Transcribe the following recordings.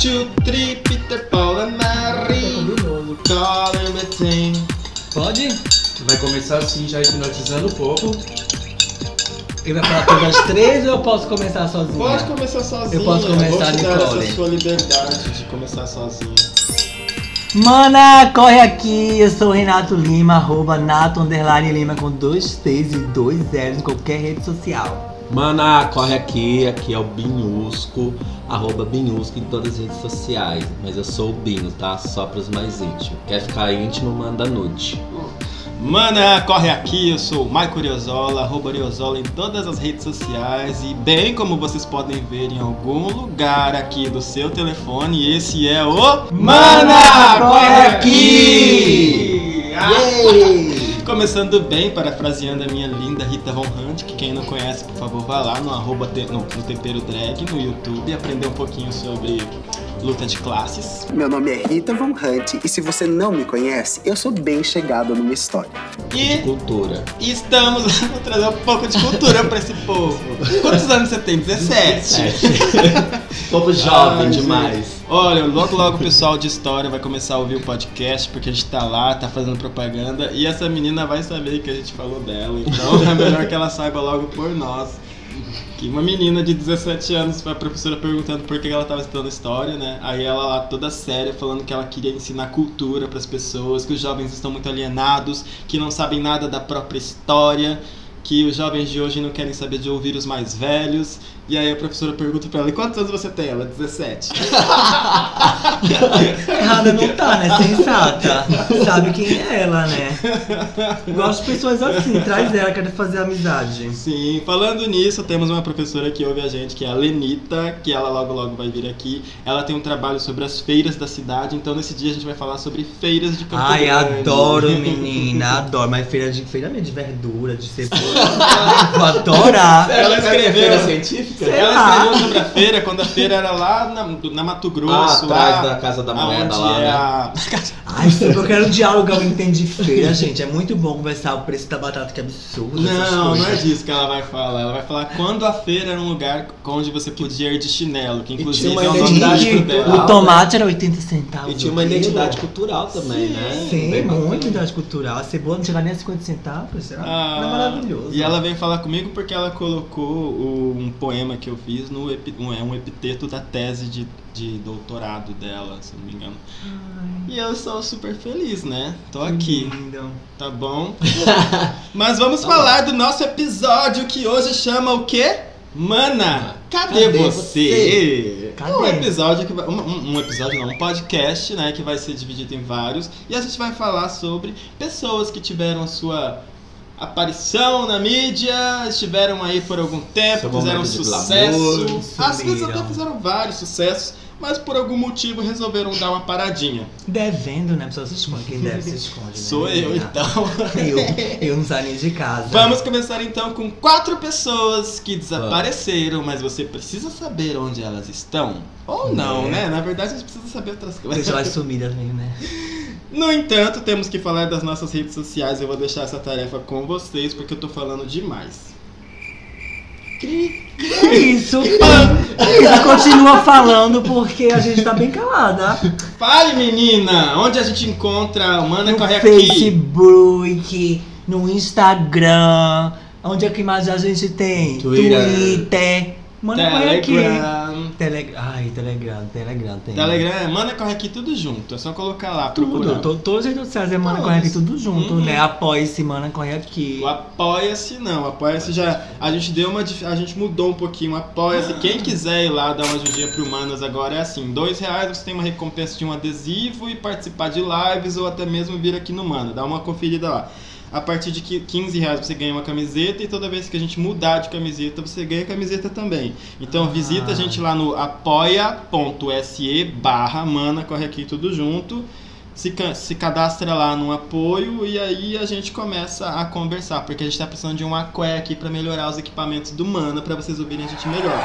two, three, Peter, Paul and Mary. Call everything. Pode? Vai começar assim, já hipnotizando o povo. Ele vai falar todas as três ou eu posso começar sozinho? Pode começar sozinho. Eu posso começar, Vou te dar Nicole. essa sua liberdade de começar sozinho. Mana, corre aqui, eu sou o Renato Lima, arroba Nato Underline Lima com dois T's e dois L's em qualquer rede social. Mana, corre aqui, aqui é o Binhusco, arroba Binhusco em todas as redes sociais. Mas eu sou o Binho, tá? Só pros mais íntimos. Quer ficar íntimo, manda nude. Mana, corre aqui, eu sou o Maico Oriozola, arroba Oriozola em todas as redes sociais e bem como vocês podem ver em algum lugar aqui do seu telefone, esse é o Mana, corre aqui! Ah! Yay! Começando bem, parafraseando a minha linda Rita Von Hunt, que quem não conhece, por favor, vá lá no, arroba te- no, no Tempero Drag no YouTube e aprender um pouquinho sobre luta de classes. Meu nome é Rita Von Hunt e se você não me conhece, eu sou bem chegado numa história. E Cultura. estamos trazer um pouco de cultura pra esse povo. Quantos anos você tem? 17. povo jovem Ai, demais. Olha, logo logo o pessoal de história vai começar a ouvir o podcast, porque a gente tá lá, tá fazendo propaganda, e essa menina vai saber que a gente falou dela, então é melhor que ela saiba logo por nós. Que uma menina de 17 anos, a professora perguntando por que ela tava estudando história, né? Aí ela lá toda séria, falando que ela queria ensinar cultura pras pessoas, que os jovens estão muito alienados, que não sabem nada da própria história, que os jovens de hoje não querem saber de ouvir os mais velhos. E aí a professora pergunta pra ela: "E quantos anos você tem?" Ela: "17". Errada não tá, né? Sensata. Sabe quem é ela, né? Gosto de pessoas assim, traz ela, quero fazer amizade. Sim, falando nisso, temos uma professora que ouve a gente, que é a Lenita, que ela logo logo vai vir aqui. Ela tem um trabalho sobre as feiras da cidade, então nesse dia a gente vai falar sobre feiras de Campo Ai, Grande. adoro, menina, adoro. Mas feira de feira mesmo, de verdura, de cebola. Vou adorar. Ela escreveu, Feira científica? Sei ela lá. escreveu sobre a feira quando a feira era lá na, do- na Mato Ah, Grosso, atrás lá, da Casa da Moeda lá, é né? a... Ai, super, eu quero diálogo, eu entendo de feira, gente. É muito bom conversar o preço da batata, que absurdo. Não, não é disso que ela vai falar. Ela vai falar quando a feira era um lugar onde você podia ir de chinelo, que inclusive uma é o nome identidade cultural. dela. O tomate era 80 centavos. E tinha uma quilo. identidade cultural também, né? Sim, Bem bacana. muito identidade cultural. A cebola não chega nem a 50 centavos. Será? Ah, Era maravilhoso. E ela veio falar comigo porque ela colocou um poema que eu fiz no um, é um epiteto da tese de, de doutorado dela, se não me engano. E eu sou super feliz, né? Tô aqui, Lindo. tá bom? Mas vamos falar do nosso episódio que hoje chama o quê? Mana, cadê, Cadê você? Cadê? Um episódio que vai, um, um- um episódio não, um podcast, né, que vai ser dividido em vários e a gente vai falar sobre pessoas que tiveram a sua aparição na mídia, estiveram aí por algum tempo, Seu fizeram sucesso, glamour, às vezes até fizeram vários sucessos, mas por algum motivo resolveram dar uma paradinha. Devendo, né? A pessoa se esconde. Quem deve se esconde. Né? Sou eu então. Eu, eu não saio nem de casa. Vamos começar então com quatro pessoas que desapareceram, mas você precisa saber onde elas estão. Ou não, É. né? Na verdade, a gente precisa saber outras coisas. Deixa elas sumidas mesmo, né? No entanto, temos que falar das nossas redes sociais. Eu vou deixar essa tarefa com vocês porque eu tô falando demais. É isso. Isso continua falando porque a gente tá bem calada. Fale, menina! Onde a gente encontra o Mana No Corre Aqui? Facebook, no Instagram. Onde é que mais a gente tem? Twitter. Twitter. Mano, corre aqui. Telegram. Ai, Telegram, Telegram tem. Telegram é Mana Corre Aqui tudo junto. É só colocar lá, Tudo, procurar. to, todas as redes sociais é Mana. Corre Aqui, tudo junto, Uhum. né? Apoie-se, Mana Corre Aqui. O Apoia-se não, Apoia-se já. A gente deu uma. dif- A gente mudou um pouquinho. o Apoia-se. Quem quiser ir lá dar uma ajudinha pro Manas agora é assim: dois reais você tem uma recompensa de um adesivo e participar de lives ou até mesmo vir aqui no Mana. Dá uma conferida lá. A partir de qui- 15 reais você ganha uma camiseta e toda vez que a gente mudar de camiseta, você ganha camiseta também. Então visita a gente lá no apoia.se barra mana, corre aqui tudo junto. Se, se cadastra lá no apoio e aí a gente começa a conversar, porque a gente tá precisando de um aqué aqui para melhorar os equipamentos do Mana para vocês ouvirem a gente melhor.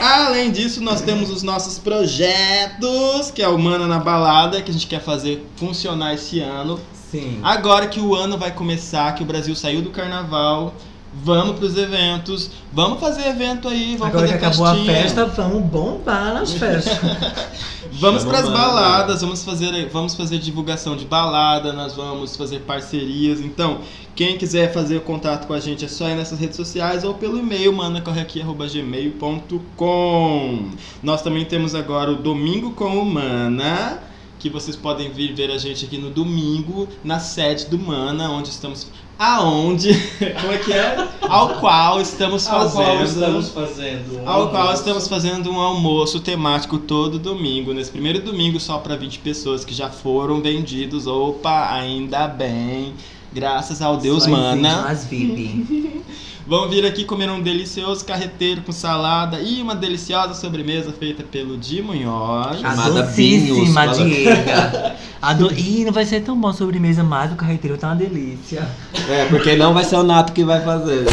Além disso, nós temos os nossos projetos, que é o Mana na Balada, que a gente quer fazer funcionar esse ano. Sim. Agora que o ano vai começar, que o Brasil saiu do carnaval, Vamos pros eventos, vamos fazer evento aí, vamos Agora que fazer acabou a festinha. festa, vamos bombar nas festas. Vamos pras o mano, baladas, vamos fazer, vamos fazer divulgação de balada, nós vamos fazer parcerias. Então, quem quiser fazer contato com a gente é só ir nessas redes sociais ou pelo e-mail manacorreaqui.gmail.com. Nós também temos agora o Domingo com o Mana, que vocês podem vir ver a gente aqui no domingo, na sede do Mana, onde estamos. Aonde? Como é que é? Ao qual estamos fazendo. fazendo. Ao qual estamos fazendo um almoço temático todo domingo. Nesse primeiro domingo, só para 20 pessoas que já foram vendidos. Opa, ainda bem. Graças ao Deus, Só mana. Nas VIP. Vão vir aqui comer um delicioso carreteiro com salada e uma deliciosa sobremesa feita pelo Di Munhoz. A Chamada docíssima Binhos, Diega. A do... Ih, não vai ser tão bom a sobremesa, mas o carreteiro tá uma delícia. É, porque não vai ser o Nato que vai fazer.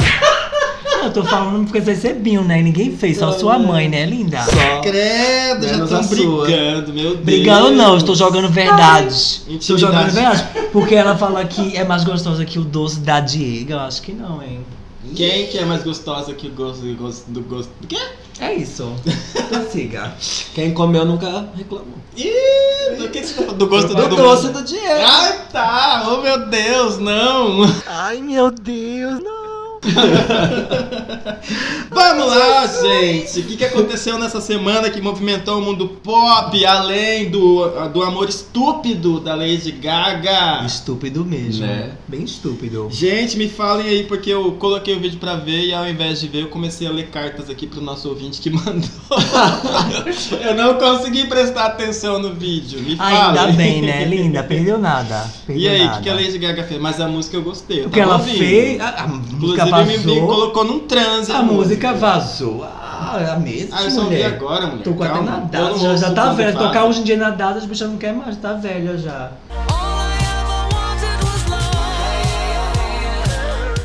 Eu tô falando porque vai ser binho, né? E ninguém fez, só sua mãe, né, linda? Só. Credo, já Menos estão brigando, meu Deus. Brigando não, estou jogando verdades. Ai, Estou jogando intimidade. verdade. Porque ela fala que é mais gostosa que o doce da Diega. Eu acho que não, hein? Quem que é mais gostosa que o gosto do gosto do gosto? Do quê? É isso. Prossiga. Quem comeu nunca reclamou. Ih, do que você tá? Do gosto do, Do doce do Diego. Ai, tá! Oh, meu Deus, não! Ai, meu Deus, não. Vamos lá, gente! O que, que aconteceu nessa semana que movimentou o mundo pop, além do, do amor estúpido da Lady Gaga? Estúpido mesmo. Né? Bem estúpido. Gente, me falem aí, porque eu coloquei o vídeo pra ver e ao invés de ver, eu comecei a ler cartas aqui pro nosso ouvinte que mandou. eu não consegui prestar atenção no vídeo. Me Ainda falem. bem, né, linda? Perdeu nada. Perdeu E aí, o que, que a Lady Gaga fez? Mas a música eu gostei. eu O que ela ouvindo. fez, a, a música Inclusive, me, me vazou. colocou num transe. A música vazou. Ah, a mesma. Ah, eu só mulher. agora, mulher. Tô com até Calma. na Eu data, não já, já tá velha. Tocar hoje em dia na data, as bichas não querem mais, tá velha já.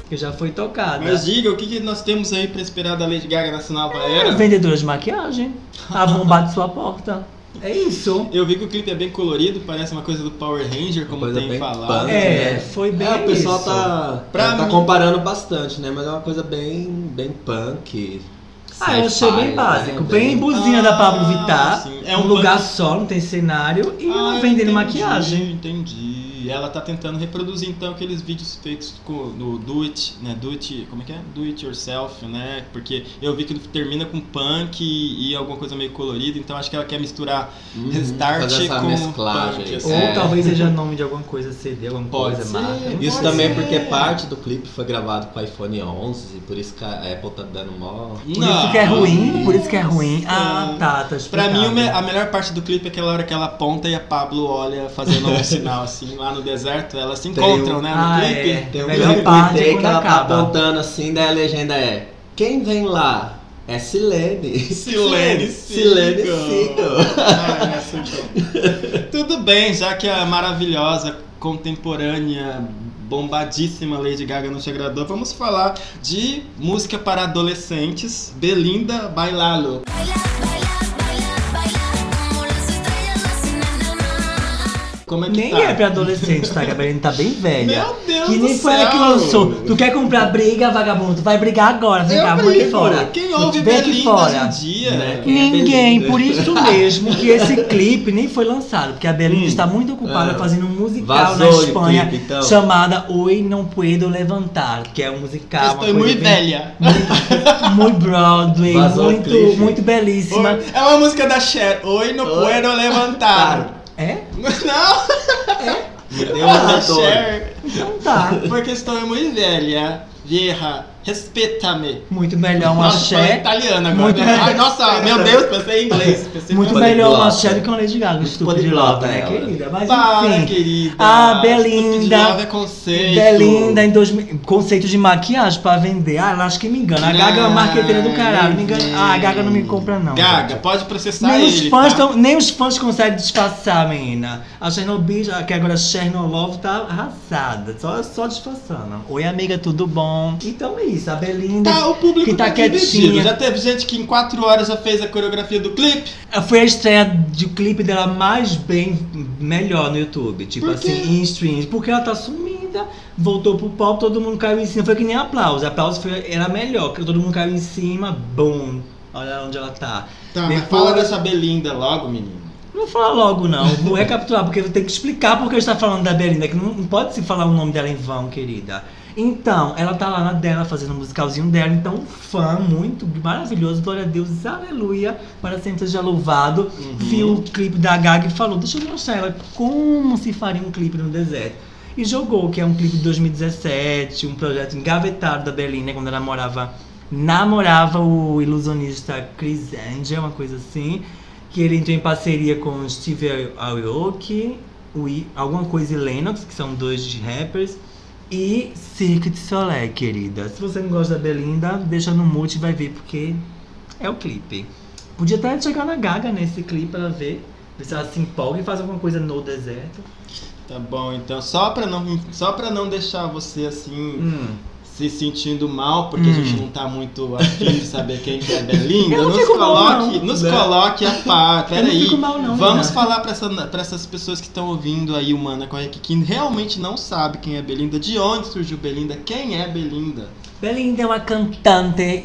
Que já foi tocada. Mas diga, o que, que nós temos aí pra esperar da Lady Gaga nessa nova era? Vendedora de maquiagem. A bomba de sua porta. É isso. Eu vi que o clipe é bem colorido, parece uma coisa do Power Ranger, como Coisa tem bem falado. punk, É, né? foi bem É, o pessoal isso. tá, Pra tá mim- comparando bastante, né? Mas é uma coisa bem, bem punk. Ah, eu achei bem básico. né? Bem buzina da Pablo Ah, Vittar. sim. É É um um lugar punk- só, não tem cenário. E Ah, eu vendendo entendi, maquiagem. Entendi. Ela tá tentando reproduzir então aqueles vídeos feitos com, no Do It, né? Do It, como é que é? Do It Yourself, né? Porque eu vi que ele termina com punk e, e alguma coisa meio colorida, então acho que ela quer misturar Uhum, Restart com mesclagem. punk, Ou assim. É. talvez seja nome de alguma coisa CD, alguma Pode coisa, ser. marca. Isso Pode também ser. porque parte do clipe foi gravado com o iPhone 11, por isso que a Apple tá dando mó. Por isso que é ruim, por isso que é ruim. Ah, tá, tá Pra explicado. mim, o me- a melhor parte do clipe é aquela hora que ela aponta e a Pablo olha fazendo um sinal assim lá no deserto. Elas se Tem encontram, um- né? No Ah, clipe. é. Tem um Melhor clipe parte é que ela tá acaba. apontando assim, daí a legenda é Quem vem lá? É Silene. Silene Silene. Seagal. Ah, então. Tudo bem, já que a maravilhosa, contemporânea, bombadíssima Lady Gaga não te agradou, vamos falar de música para adolescentes, Belinda Bailalo. Como é que Nem tá? é pra adolescente, tá? Gabriela tá bem velha. Meu Deus Que nem do foi ela que lançou. Tu quer comprar briga, vagabundo? Tu vai brigar agora. Vem cá, vamos aqui brigo. fora. Quem ouve Vem aqui fora. hoje em dia? Né? Quem é Ninguém, Belinda? por isso mesmo que esse clipe nem foi lançado, porque a Belinda Hum. está muito ocupada Ah. fazendo um musical Vazou na o Espanha clipe, então. chamada Oi Não Puedo Levantar, que é um musical. uma Estou coisa muito bem- velha. Muito Broadway, Vazou o muito, clipe. muito belíssima. Oi- É uma música da Cher. Oi, não Oi. puedo levantar. É? Não, Me deu a uma da retorno. Cher. Então tá. Porque estou muito velha. Vieja, respeita-me. Muito melhor falei Cher. italiano agora. Muito- né? Ai, nossa, meu Deus, pensei em inglês. Pensei Muito melhor uma Cher do que uma Lady Gaga, estúpido de love, né, querida? Mas Para, enfim. querida. Ah, Belinda. É conceito. Belinda em 2000, conceito de maquiagem pra vender. Ah, ela acha que me engana. A Gaga é uma marqueteira do caralho. Me engana. Ah, a Gaga não me compra, não. Gaga, gente. pode processar Nem os, ele, fãs tá? tão- nem os fãs conseguem disfarçar, menina. A Chernobyl, que agora Chernolov tá arrasada. Só, só disfarçando. Oi, amiga, tudo bom? Então é isso. A Belinda. Tá, o público que tá tá quietinha. Já teve gente que em 4 horas já fez a coreografia do clipe. Foi a estreia de clipe dela mais bem, melhor no YouTube. Tipo assim, em streams. Porque ela tá. Belinda, voltou pro pop, todo mundo caiu em cima. Foi que nem aplauso. Aplauso foi, era melhor, porque todo mundo caiu em cima, bum. Olha onde ela tá. Tá, mas Depois- fala dessa Belinda logo, menino. Não vou falar logo, não. Vou recapitular, porque eu tenho que explicar porque eu estou falando da Belinda, que não, não pode se falar o nome dela em vão, querida. Então, ela tá lá na dela, fazendo o musicalzinho dela. Então, um fã muito maravilhoso, glória a Deus, aleluia, para sempre seja louvado. Viu o clipe da Gaga e falou: Deixa eu mostrar ela como se faria um clipe no deserto. E jogou, que é um clipe de 2017, um projeto engavetado da Belinda, quando ela morava, namorava o ilusionista Chris Angel, uma coisa assim que ele entrou em parceria com o Steve Aoki, alguma coisa e Lennox, que são dois rappers, e Cirque du Soleil, querida. Se você não gosta da Belinda, deixa no mute e vai ver, porque é o clipe. Podia até chegar na Gaga nesse clipe pra ela ver, ver se ela se empolga e faz alguma coisa no deserto. Tá bom, então só pra não, só pra não deixar você assim Hum. Se sentindo mal, porque a Hum. gente não tá muito afim de saber quem que é Belinda, nos fico mal, coloque, não, nos né? coloque a par. Peraí. mal, não, Vamos né? falar pra, essa, pra essas pessoas que estão ouvindo aí o Mana que realmente não sabe quem é Belinda, de onde surgiu Belinda, quem é Belinda. Belinda é uma cantante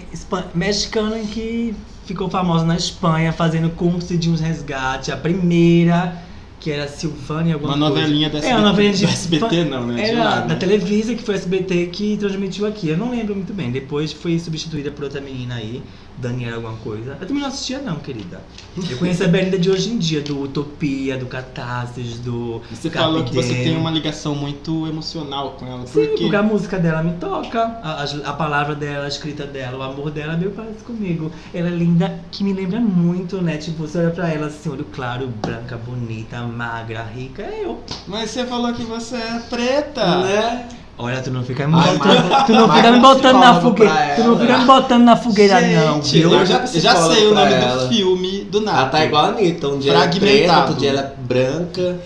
mexicana que ficou famosa na Espanha fazendo cúmplice de uns resgates. A primeira, que era Silvânia alguma Uma coisa. novelinha da É, uma novelinha de do SBT não, né? Era lá, da né? Televisa, que foi a SBT que transmitiu aqui. Eu não lembro muito bem. Depois foi substituída por outra menina aí, Daniela alguma coisa. Eu também não assistia não, querida. Eu conheço a Belinda de hoje em dia, do Utopia, do Catarsis, do Você falou que você tem uma ligação muito emocional com ela, Sim, por quê? porque a música dela me toca, a, a- a palavra dela, a escrita dela, o amor dela meio parece comigo. Ela é linda, que me lembra muito, né? Tipo, você olha pra ela assim, olho claro, branca, bonita, magra, rica, é eu. Mas você falou que você é preta. Né? Olha, tu não fica me Ai, botando, tu não fica me botando na fogueira, tu não ela. fica me botando na fogueira não, Gente, viu? eu já, Eu já sei o nome pra do ela. filme do Nato. Ela tá igual a Anitta, um dia ela é preta, outro dia ela é branca.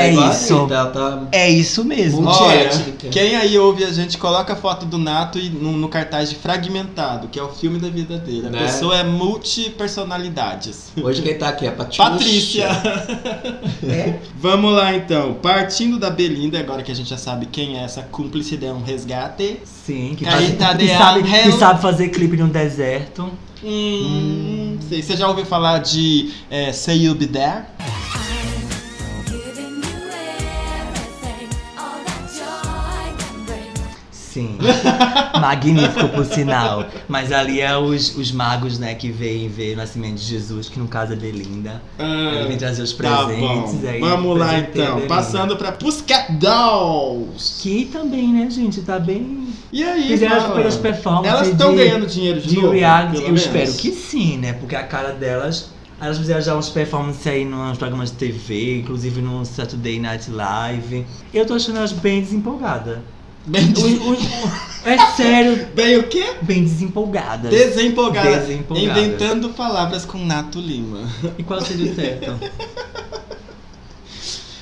Tá É a isso. Anitta, tá É isso mesmo. Olha, quem aí ouve a gente, coloca a foto do Nato e no, no cartaz de Fragmentado, que é o filme da vida dele. A Né? pessoa é multipersonalidades. Hoje quem tá aqui é a Patiúcha. Patrícia! É. Vamos lá então. Partindo da Belinda, agora que a gente já sabe quem é essa cúmplice de um resgate. Sim, que, faz, de que, sabe, que sabe fazer clipe no deserto. Hum, sei. Você já ouviu falar de é, Say You Be There? Sim. Magnífico, por sinal. Mas ali é os, os magos, né, que vêm ver o nascimento de Jesus, que no caso é Belinda. Ele vem trazer os Tá presentes. aí Vamos lá então. Passando pra Pussycat Dolls. Que também, né, gente? Tá bem. E aí, Fizeram as fala? primeiras performances. Elas estão ganhando dinheiro de, de novo? reality. Eu menos? espero que sim, né? Porque a cara delas. Elas fizeram já uns performances aí nos programas de TV, inclusive no Saturday Night Live. Eu tô achando elas bem desempolgadas. Bem, o- é sério, bem o quê? bem desempolgadas. Desempolgada. Desempolgada. Inventando palavras com Nato Lima. E qual seria o certo?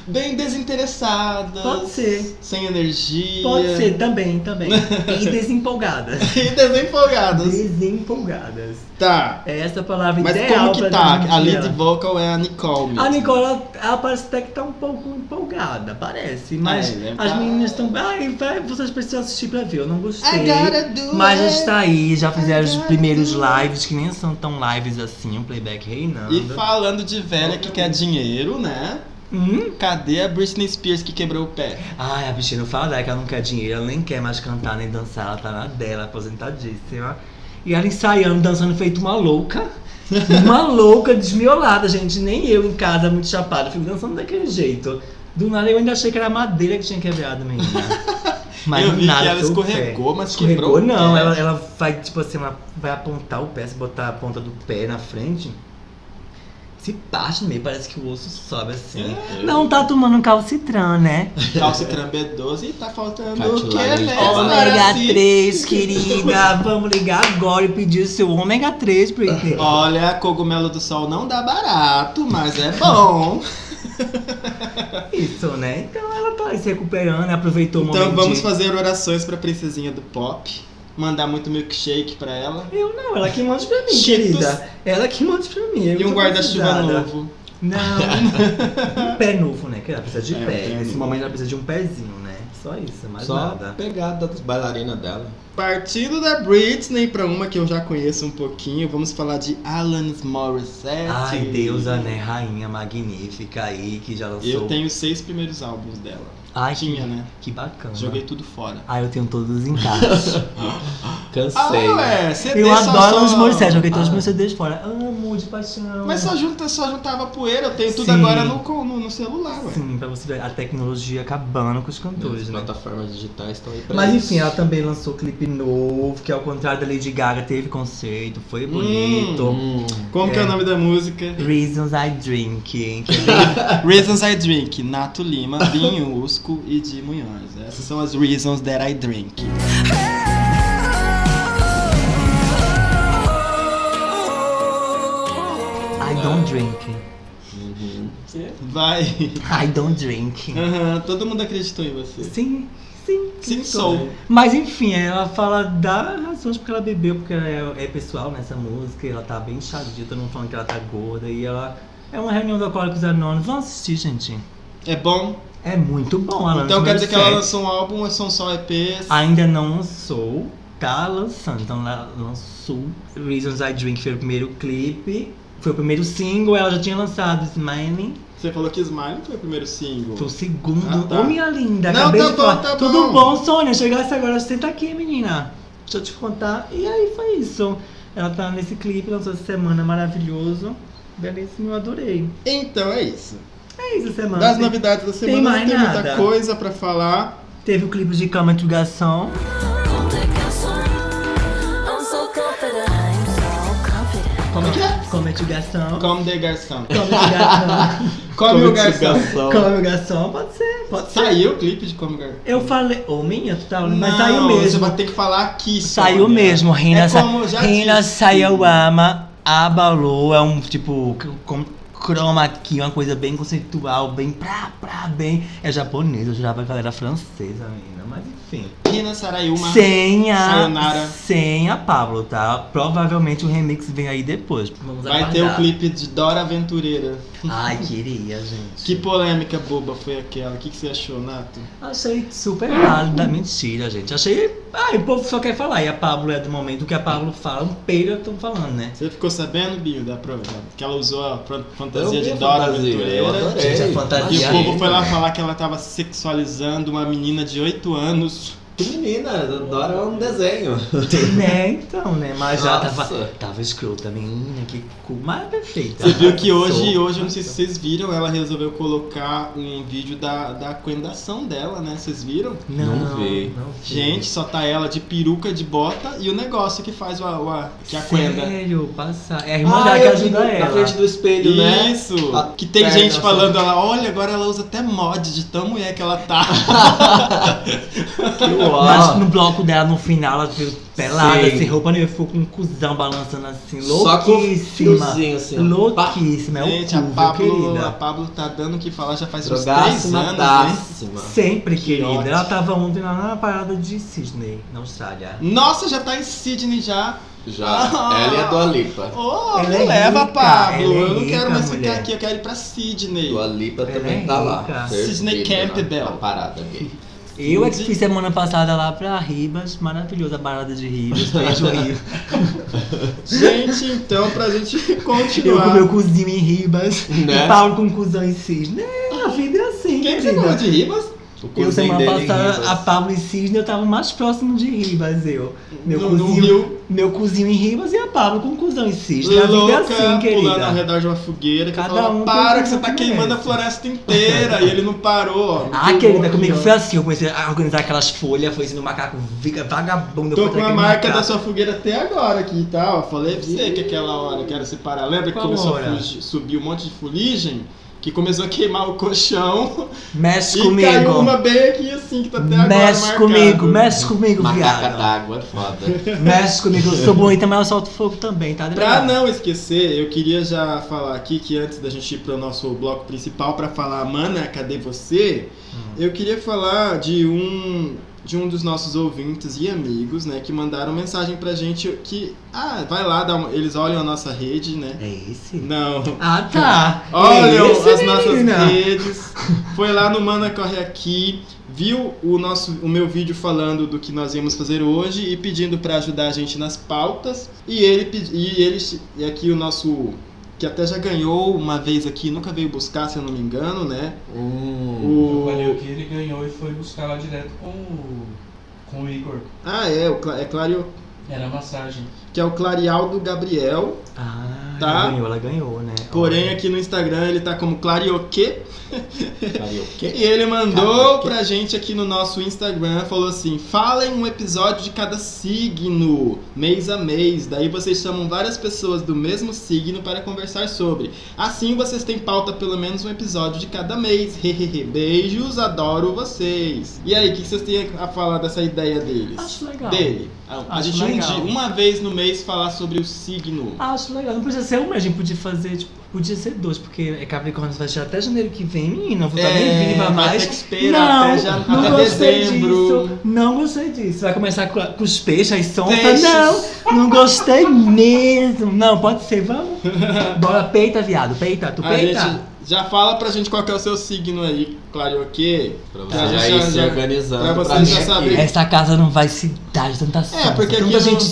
Bem desinteressadas. Pode ser. Sem energia. Pode ser, também, também. E desempolgadas. E desempolgadas. Desempolgadas. Tá. É essa palavra Mas ideal como que tá? A lead vocal é a Nicole mesmo. A Nicole, ela, ela parece até que tá um pouco empolgada, parece. Mas É, as tá. meninas estão. Ai, vai, vocês precisam assistir pra ver. Eu não gostei. Mas já está aí, já fizeram os primeiros lives, que nem são tão lives assim, um playback reinando. E falando de velha que quer dinheiro, né? Hum? Cadê a Britney Spears que quebrou o pé? Ai, a bichinha não fala dela que ela não quer dinheiro, ela nem quer mais cantar nem dançar, ela tá na dela, aposentadíssima. E ela ensaiando, dançando feito uma louca. Uma louca desmiolada, gente. Nem eu em casa, muito chapada, fico dançando daquele jeito. Do nada eu ainda achei que era madeira que tinha quebrado, menina. Mas Eu vi nada que ela escorregou, mas escorregou. quebrou não, ela, ela vai, tipo assim, ela vai apontar o pé, se botar a ponta do pé na frente. Se parte no meio, parece que o osso sobe assim. É. Não tá tomando calcitran, né? Calcitran B12 e tá faltando o que né? Ômega Maraci? 3, querida. Vamos ligar agora e pedir o seu ômega 3, Britney. Olha, cogumelo do sol não dá barato, mas é bom. Isso, né? Então ela tá se recuperando, aproveitou o então momento. vamos de- fazer orações pra princesinha do pop. Mandar muito milkshake pra ela. Eu não, ela que manda pra mim, Cheetos. querida. Ela que manda pra mim. eu E um guarda-chuva novo. Não, um pé novo, né? Que ela precisa de É, pé. Nesse novo. momento ela precisa de um pezinho, né? Só isso, mais Só nada. pegada das bailarinas dela. Partindo da Britney pra uma que eu já conheço um pouquinho, vamos falar de Alanis Morissette. Ai, deusa, né? Rainha magnífica aí, que já lançou. Eu tenho seis primeiros álbuns dela. Ai, Tinha, que, né? que bacana. Joguei tudo fora. Ai, eu tenho todos em casa. Cansei. Ah, ué, CD eu adoro só... os Morissette, joguei todos os Ah. meus CDs fora. Amo de paixão. Mas só, junta, só juntava poeira, eu tenho tudo Sim. agora no, no, no celular, ué. Sim, pra você ver a tecnologia acabando com os As cantores, né? plataformas digitais estão aí pra Mas isso. enfim, ela também lançou clipe novo, que ao contrário da Lady Gaga, teve conceito, foi bonito. Hum, Como que é o É. nome da música? Reasons I Drink, é Reasons I Drink, Nato Lima, Binho E Di Munhoz. Essas são as reasons that I drink. I don't drink. uhum. Vai. I don't drink. Aham, todo mundo acreditou em você. Sim, sim. Sim, sou. Mas enfim, ela fala da razões porque ela bebeu, porque ela é, é pessoal nessa música, e ela tá bem inchadinha, todo mundo falando que ela tá gorda, e ela é uma reunião do Alcoólicos Anônimos. Vamos assistir, gente. É bom? É muito bom, Alanis então quer dizer que ela lançou um álbum ou são só EPs? Ainda não lançou, tá lançando. Então ela lançou Reasons I Drink, foi o primeiro clipe, foi o primeiro single, ela já tinha lançado Smiling, Você falou que Smile foi o primeiro single. foi o segundo. Ah, tá. Ô minha linda, Não, acabei tá de bom, falar. tá Tudo bom. bom, Sônia? Chegasse agora, senta aqui, menina. Deixa eu te contar. E aí foi isso. Ela tá nesse clipe, lançou essa semana maravilhoso. Belíssimo, eu adorei. Então é isso. É isso, semana. Das Tem- novidades da tem semana mais não tem muita nada. coisa pra falar. Teve o clipe de Cama de confident. Como que é? Come de Garçom. Come de garçom. Come de Garçom. Come o Como garçom. Come o Garçom, pode ser, pode ser. Saiu o clipe de Come o garçom. Eu falei, ô minha, tu tá mas Não, saiu Você mesmo. vai ter que falar aqui. Saiu Sônia. mesmo, Rina, É sa como Rina disse. Sayawama abalou, é um tipo com chroma aqui, uma coisa bem conceitual, bem pra, pra, bem. É japonês, eu jurava que ela era francesa, menina, mas enfim. Rina Sarayuma. Sem a, Sayonara. sem a Pablo, tá? Provavelmente o remix vem aí depois. Vamos Vai ter o aguardar. clipe de Dora Aventureira. Ai, queria, gente. Que polêmica boba foi aquela? O que, que você achou, Nato? Achei super válida, mentira, gente. Achei. Ai, o povo só quer falar. E a Pablo é do momento o que a Pablo fala, um peido estão falando, né? Você ficou sabendo, Binho, da prova? Que ela usou a fantasia de Dora fantasia, Aventureira. adorei. Gente, a E fantasia o povo aí. foi lá falar que ela tava sexualizando uma menina de 8 anos. Que menina, Dora é um desenho. Né, então, né? Mas já Nossa. tava, tava escrota, menina, que cu mais perfeita. Você viu que hoje, Arrasou. hoje, eu não sei se vocês viram, ela resolveu colocar um vídeo da, da coendação dela, né? Vocês viram? Não, Não vi. não vi. Gente, só tá ela de peruca, de bota e o negócio que faz o, o a- que a coenda. Sério, passa. É a irmã dela Ah, que eu vi ajuda na ela. frente do espelho, né? Isso! A Que tem gente falando, ela, olha, agora ela usa até mod de tão mulher que ela tá. Que Mas no bloco dela, no final, ela veio pelada, Sim. sem roupa nenhuma, ficou com um cuzão balançando assim, Só com louquíssima. assim. Louquíssima, é o gente, a cu, Pablo, a. Pablo tá dando o que falar já faz uns três anos, né? Sempre, querida. ótimo. Ela tava ontem lá na parada de Sydney, na Austrália. Nossa, já tá em Sydney já. Já. Ah. Ela e a Dua Lipa. Oh, Ela me é leva, rica, Pablo. ela é eu não quero mais mulher. ficar aqui, eu quero ir pra Sydney. Dua Lipa Ela também é tá lá. rica. na- Campbell. Na parada gay. Eu é que fui semana passada lá pra Ribas, maravilhosa a parada de Ribas, beijo. Gente, então, pra gente Eu com continuar. meu cozinho em Ribas, Né? e Paulo com cuzão em Cisne. A vida é assim, Quem que você querida. falou de Ribas? Eu semana em passada, a Pablo em Cisne, eu tava mais próximo de Ribas, eu. Meu No- no cozinho, Rio. meu cozinho em Ribas e a Pablo com cuzão em Cisne. A vida é Louca, assim, pulando ao querida. redor de uma fogueira. Que Cada um para que você que tá queimando a merece." floresta inteira. e ele não parou. ó. Ah, querida, comigo foi assim, eu comecei a organizar aquelas folhas, foi assim, no macaco vagabundo. Tô com a marca da sua fogueira até agora aqui, tá? Ó, falei pra você que aquela hora eu quero separar. Lembra que Qual começou hora? a fugir- subir um monte de fuligem? Que começou a queimar o colchão Mexe e comigo. caiu uma bem aqui assim, que tá até agora Mexe marcado. comigo, mexe comigo, Macaca viado. d'água, é foda. Mexe comigo, eu sou bonita, mas eu solto fogo também, tá? Pra não esquecer, eu queria já falar aqui que antes da gente ir pro nosso bloco principal pra falar Mana, cadê você? Hum. Eu queria falar de um de um dos nossos ouvintes e amigos, né, que mandaram mensagem pra gente que, ah, vai lá, dá uma- eles olham a nossa rede, né? É esse? Não. Ah, tá. Olham É esse, as nossas menina. redes. Foi lá no Mana Corre Aqui, viu o nosso o meu vídeo falando do que nós íamos fazer hoje e pedindo pra ajudar a gente nas pautas. E ele e ele e aqui o nosso que até já ganhou uma vez aqui, nunca veio buscar, se eu não me engano, né? Hum. O O Valeu que ele ganhou e foi buscar lá direto com o, com o Igor. Ah, é, o Cla- é Clario, Era massagem. Que é o Clarialdo Gabriel. Ah, Tá. ela ganhou, ela ganhou, né? Porém, aqui no Instagram ele tá como Clarioque. Karaokê? E ele mandou Karaokê. pra gente aqui no nosso Instagram, falou assim: falem um episódio de cada signo, mês a mês. Daí vocês chamam várias pessoas do mesmo signo para conversar sobre. Assim vocês têm pauta pelo menos um episódio de cada mês. Hehehe. Beijos, adoro vocês. E aí, o que vocês têm a falar dessa ideia deles? Acho legal. Dele. A, Acho gente um legal. dia- uma vez no mês falar sobre o signo. Acho legal. Não podia ser um, a gente podia fazer, tipo, podia ser dois, porque é Capricórnio vai chegar até janeiro que vem, menina. Eu vou estar É, nem viva mais. ter que esperar não, até já- não até gostei dezembro. disso. Não gostei disso. Vai começar com, com os peixes, as sondas. Peixes. Não, não gostei mesmo. Não, pode ser, vamos. Bora, peita, viado. Peita, tu peita. Já fala pra gente qual que é o seu signo aí, Clarioque. Pra Pra você já ir se já- organizando. pra pra vocês já aqui. Essa casa não vai se dar de tanta sonsa. porque Tem aqui muita no- gente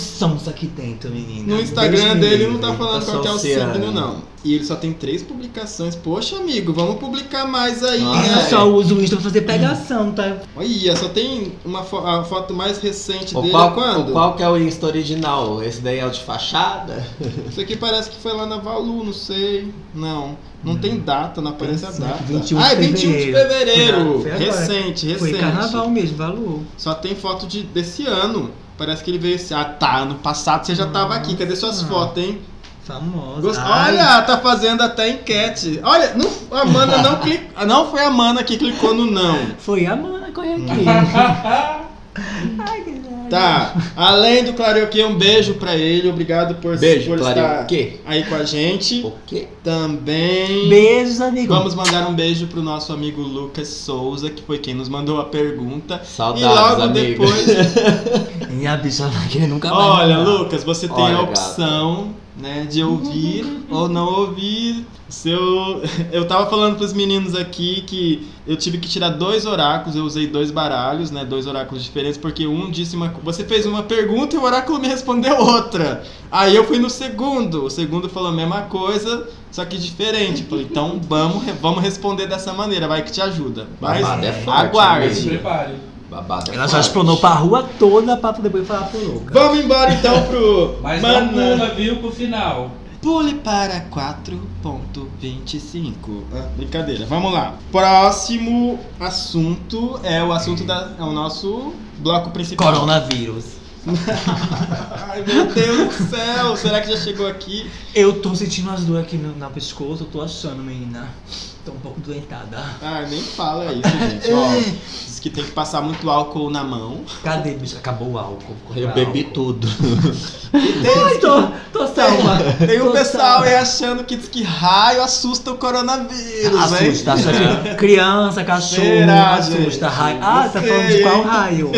aqui dentro, menina. No Instagram dele não livre. tá falando tá qual que é o signo, não. E ele só tem três publicações. Poxa, amigo, vamos publicar mais aí, Nossa, Eu né? só uso o Insta pra fazer pegação, tá? Olha, só tem uma fo- a foto mais recente O dele qual, quando? o qual que é o Insta original? Esse daí é o de fachada? Isso aqui parece que foi lá na Valu, não sei. Não, não tem data, não aparece a data. 21 ah, é de 21 de fevereiro. recente, recente. Foi carnaval mesmo, valor. Só tem foto de, desse ano. Parece que ele veio esse. Ah, tá. Ano passado você já tava aqui. Cadê suas Nossa. fotos, hein? Famosa. Gost- Olha, tá fazendo até enquete. Olha, não, a Mana não clicou. Não foi a Mana que clicou no não. Foi a mana correr aqui. Ai, que. Tá. Além do Clarioque, um beijo pra ele. Obrigado por, Beijo, por estar aí com a gente. O quê? Também. Beijos, amigo. Vamos mandar um beijo pro nosso amigo Lucas Souza, que foi quem nos mandou a pergunta. Saudades, e logo amigo. depois. E a bicha vai querer nunca mais. Olha, mandar. Lucas, você tem Olha, a opção, né, de ouvir ou não ouvir. Seu, eu tava falando pros meninos aqui que eu tive que tirar dois oráculos, eu usei dois baralhos, né, dois oráculos diferentes, porque um disse uma, você fez uma pergunta e o oráculo me respondeu outra. Aí eu fui no segundo, o segundo falou a mesma coisa, só que diferente. Eu Falei, então vamos, vamos responder dessa maneira, vai que te ajuda. Mas é forte, aguarde. Se amigo. prepare. Babado é Ela já explanou pra rua toda pra depois falar pro Lucas. Vamos embora então pro Mas não Mana. pula, viu, pro final. Pule para 4.25. Ah, brincadeira, vamos lá. Próximo assunto é o assunto da. É o nosso bloco principal. Coronavírus. Ai meu Deus do céu! Será que já chegou aqui? Eu tô sentindo as dores aqui no, na pescoço, eu tô achando, menina. Tô um pouco doentada. Ah, nem fala isso, gente. Ó, diz que tem que passar muito álcool na mão. Cadê, bicho? Acabou o álcool. Eu bebi tudo. Ai, tô, tô salva. Tem um Tô pessoal salva. aí achando que diz que raio assusta o coronavírus, hein? Assusta, assusta. Criança, cachorro, Será, assusta. gente? Raio. Ah, tá falando de qual raio?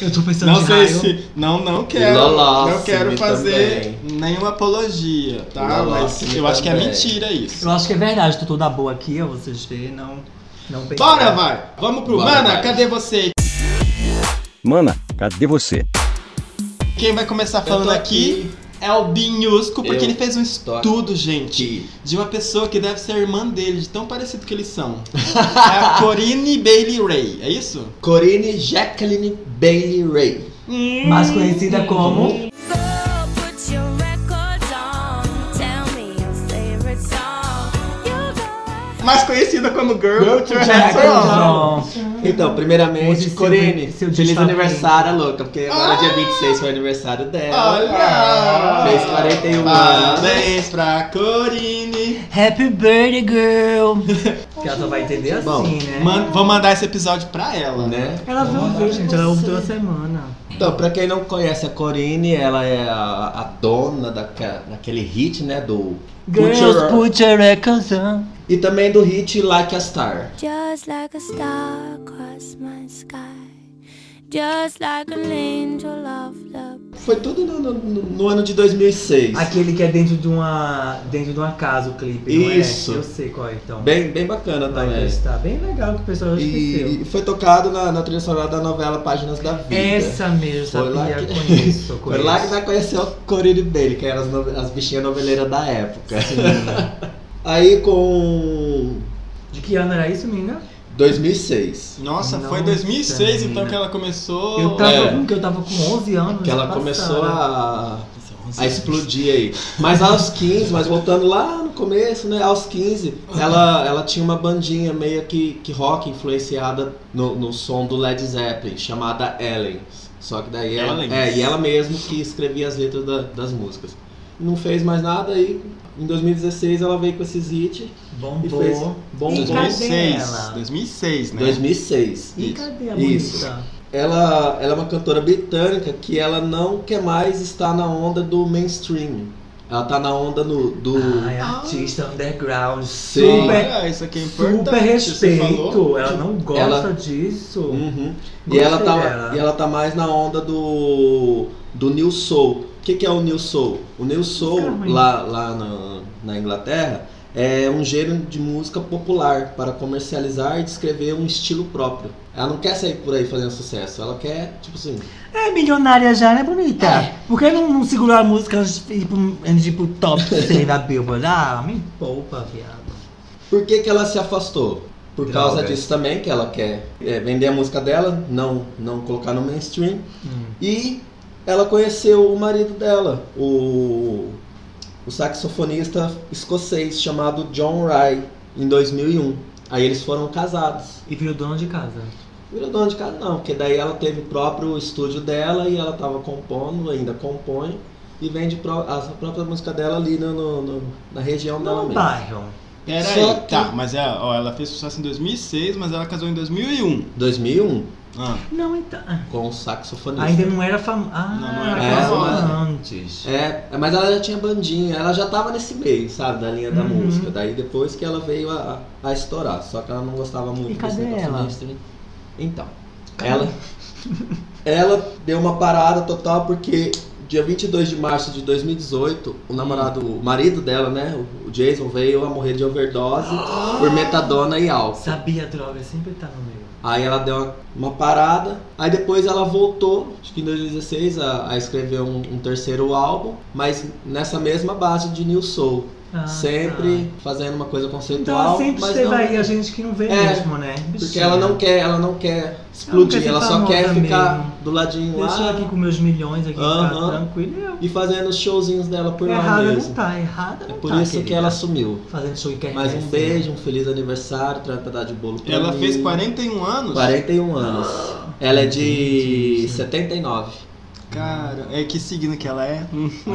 Eu tô pensando Não de sei raio. se. Não, não quero. Não quero fazer também. nenhuma apologia, tá? Mas eu acho que é também. mentira isso. Eu acho que é verdade, tô toda boa aqui, ó, vocês verem, não, não pensei. Bora, vai! Vamos pro. Bora, Mana, vai. cadê você? Mana, cadê você? Quem vai começar falando tô aqui, é o Binhusco, porque Eu ele fez um estudo, gente, Aqui. de uma pessoa que deve ser a irmã dele, de tão parecido que eles são. é a Corinne Bailey Ray, é isso? Corinne Jacqueline Bailey Ray. Mais conhecida como Mais conhecida como Girl, Girl Put Your Put Hands Your On. Hands Então, primeiramente, seu feliz aniversário, louca, porque agora dia 26 foi o aniversário dela. Olha! Fez 41 anos. Parabéns pra Corinne. Happy Birthday Girl. que ela só vai entender assim, Bom, né? Man- vou mandar esse episódio pra ela. Né? Ela vai ouvir, gente, ela ouve toda semana. Então, pra quem não conhece a Corinne, ela é a, a dona daquela, daquele hit, né, do Put Girls, Your- put your records on. E também do hit Like a Star. Just like a star across my sky. just like an angel of love. Foi tudo no, no- no- no ano de 2006. Aquele que é dentro de uma. dentro de uma casa o clipe, não Isso. é? Eu sei qual é então. Bem, bem bacana Vai também. testar. Bem legal que o pessoal já esqueceu. E, e foi tocado na, na trilha sonora da novela Páginas da Vida. Essa mesmo, Foi lá que- conheço, Foi lá que conheço. vai conhecer o Corine Bailey, que eram as, as bichinhas noveleiras da época. Aí com De que ano era isso, menina? 2006. Nossa, foi Nossa, 2006 então menina. que ela começou. Eu tava, É. com, que eu tava com 11 anos. Que ela passada. começou a, a explodir aí. Mas aos 15, mas voltando lá no começo, né? Aos 15, ela, ela tinha uma bandinha meio que, que rock influenciada no, no som do Led Zeppelin, chamada Ellen. Só que daí ela. Ellen. É, e ela mesmo que escrevia as letras da- das músicas. Não fez mais nada aí. Em 2016 ela veio com esses hits e Bombou. fez bom E cadê 2006. ela? 2006, né? 2006. E isso. cadê a Isso. ela, ela é uma cantora britânica que ela não quer mais estar na onda do mainstream. Ela tá na onda no, do. Ai, artista underground. Sim. Super, Ah, isso aqui é importante. super respeito. Ela não gosta Ela- disso. Uhum. E, ela tá, dela. e ela tá mais na onda do, do New Soul. O que, que é o New Soul? O New Soul, Calma aí. lá, lá na, na Inglaterra, é um gênero de música popular para comercializar e descrever um estilo próprio. Ela não quer sair por aí fazendo sucesso, ela quer, tipo assim, É milionária já, né, bonita? É. Por que não, não segurar a música antes de ir pro, antes de ir pro top 100 da Billboard? Ah, me poupa, viado. Por que, que ela se afastou? Por causa Drogas. disso também, que ela quer é, vender a música dela, não, não colocar no mainstream. Hum. E ela conheceu o marido dela, o, o saxofonista escocês chamado John Rye, em 2001. Aí eles foram casados. E virou dono de casa. Virou dona de casa não, porque daí ela teve o próprio estúdio dela e ela tava compondo, ainda compõe, e vende a própria música dela ali no, no- no- na região dela No mesmo. bairro. Pera Só aí, que- tá, mas é, ó, ela fez sucesso em 2006, mas ela casou em 2001. 2001, Ah, Não, então. com o saxofonista. Ainda não era famosa. Ah, Não, não era ela famosa. antes. É, mas ela já tinha bandinha, ela já tava nesse meio, sabe, da linha da Uhum. música. Daí depois que ela veio a, a estourar, só que ela não gostava muito E cadê ela? mainstream. Então, Cadê? ela, ela deu uma parada total porque dia 22 de março de 2018, o namorado, o marido dela, né, o Jason, veio a morrer de overdose por metadona e álcool. Sabia, droga sempre tá no meio. Aí ela deu uma, parada, aí depois ela voltou, acho que em 2016, a, a escrever um, um terceiro álbum, mas nessa mesma base de New Soul. Ah, sempre fazendo uma coisa Então conceitual, ela sempre mas esteve não, aí, a gente que não vê É, mesmo, né? porque ela não quer, ela não quer explodir, ser ela, só quer ficar mesmo. do ladinho Deixa lá aqui com meus milhões aqui, Aham. ficar tranquilo. Eu. e fazendo os showzinhos dela por lá Errada mesmo. não tá, errada É não por tá, isso que querida. ela sumiu. Fazendo show em quermesse. Mais um beijo, um feliz aniversário, tratar de bolo pra ela mim. fez 41 anos? 41 anos. Ela é de 79. Cara, é que signo que ela é?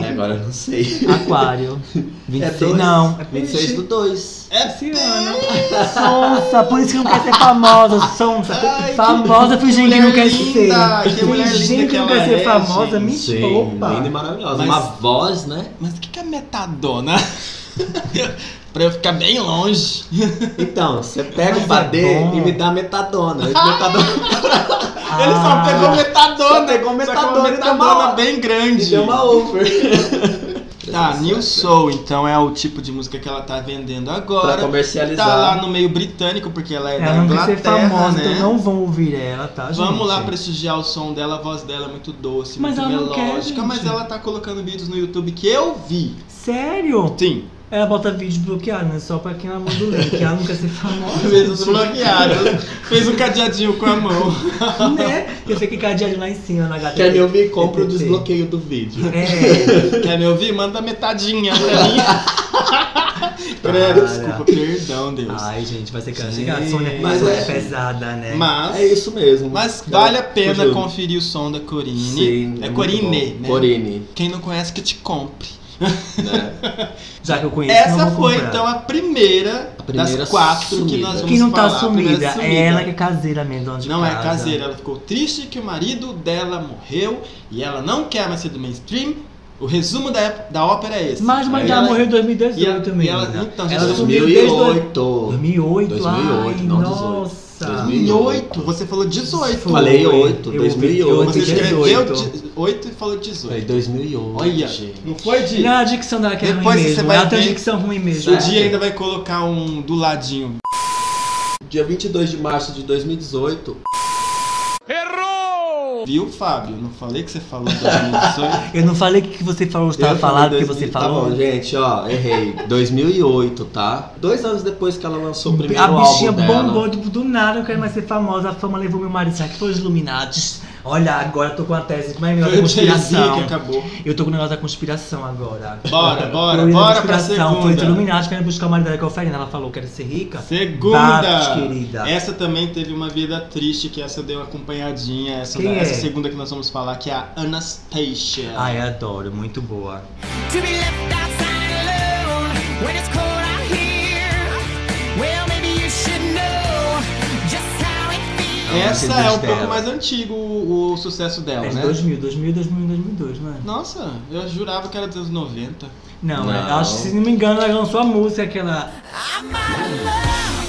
Ai, agora eu não sei. Aquário. 26 É dois. não. É 26 do 2. É Esse ano. Sonsa, por isso que não quer ser famosa, sonsa. Ai, que famosa fingindo que não quer mulher linda, ser. que mulher linda Fingindo que que não ela quer ser é, famosa, me poupa. linda e maravilhosa. Mas- Uma voz, né? Mas o que, que é metadona? pra eu ficar bem longe. Então, você pega o padê é e me dá metadona. metadona Ele só Ah. pegou metadona. Só pegou Só metadona uma deu uma metadona hora. bem grande. deu uma over. Tá, New Soul, então é o tipo de música que ela tá vendendo Pra agora. comercializar. Tá lá no meio britânico, porque ela é da Ela não quer ser Inglaterra, famosa, né? então não vão ouvir ela, tá, Vamos gente? lá prestigiar o som dela, a voz dela é muito doce, Mas muito ela não quer, melódica, mas ela tá colocando vídeos no YouTube que eu vi. Sério? Sim, Ela bota vídeo bloqueado, né? Só pra quem ela manda o link. Ela não quer ser famosa. fez os bloqueados, fez um cadeadinho com a mão. né? Eu sei que cadeado lá em cima na gata. Quer me ouvir? Compra o desbloqueio do vídeo. É. Quer me ouvir? Manda metadinha pra mim. Credo, desculpa, perdão, Deus. Ai, gente, vai ser a Sônia mas é- é pesada, né? Mas, É isso mesmo. mas vale a pena conferir o som da Corine. Sim, é muito Corine, né? Corine, Quem não conhece que te compre. Né? Já que eu conheço, não Essa vou foi comprar. então a primeira, A primeira das quatro que sumida. nós vamos Que não tá falar. Sumida, é ela que é caseira mesmo, dona de Não é casa. caseira, ela ficou triste que o marido dela morreu e ela não quer mais ser do mainstream. O resumo da, da ópera é esse. Mas dela ela- morreu em e 2018 ela- também. e ela- então, gente, ela ela sumiu desde 2008. 2008, 2008, ai, não 18. nossa. Nossa. 2008. Você falou 18. Foi. Falei 8, Eu- 2008. eu- Você eu- escreveu 18. 8 e falou Foi 18. 2008, Olha, gente. não foi de. Não, a dicção dela que é Depois ruim você mesmo. vai Ela tem a ver. dicção ruim mesmo. O dia ainda vai colocar um do ladinho. Dia 22 de março de 2018, Viu, Fábio? Não falei que você falou 2018? Eu não falei que você falou, estava falado, que 2000, você Tá falou. bom, gente, ó, errei. 2008, tá? Dois anos depois que ela lançou o primeiro a bichinha álbum dela. bombou, tipo, do nada, eu quero mais ser famosa. A fama levou meu marido, será que foi os Illuminati? Olha, agora eu tô com a tese, é negócio Foi da conspiração. que acabou. Eu tô com o negócio da conspiração agora. Bora, bora, bora pra conspiração. Foi segunda. Illuminati querendo buscar o marido dela Oferina. Ela falou que era ser rica. Segunda! Querida. Essa também teve uma vida triste, que essa deu uma acompanhadinha. Essa, Quem da- essa é? segunda que nós vamos falar, que é a Anastasia. Ai, adoro, muito boa. To be left outside alone when it's cold Essa é um dela. pouco mais antigo o, o sucesso dela, É de né? 2000, 2000, 2000, 2002, não é? Nossa, eu jurava que era dos anos 90. Não, Não. é, acho que se não me engano, ela lançou a música aquela. I'm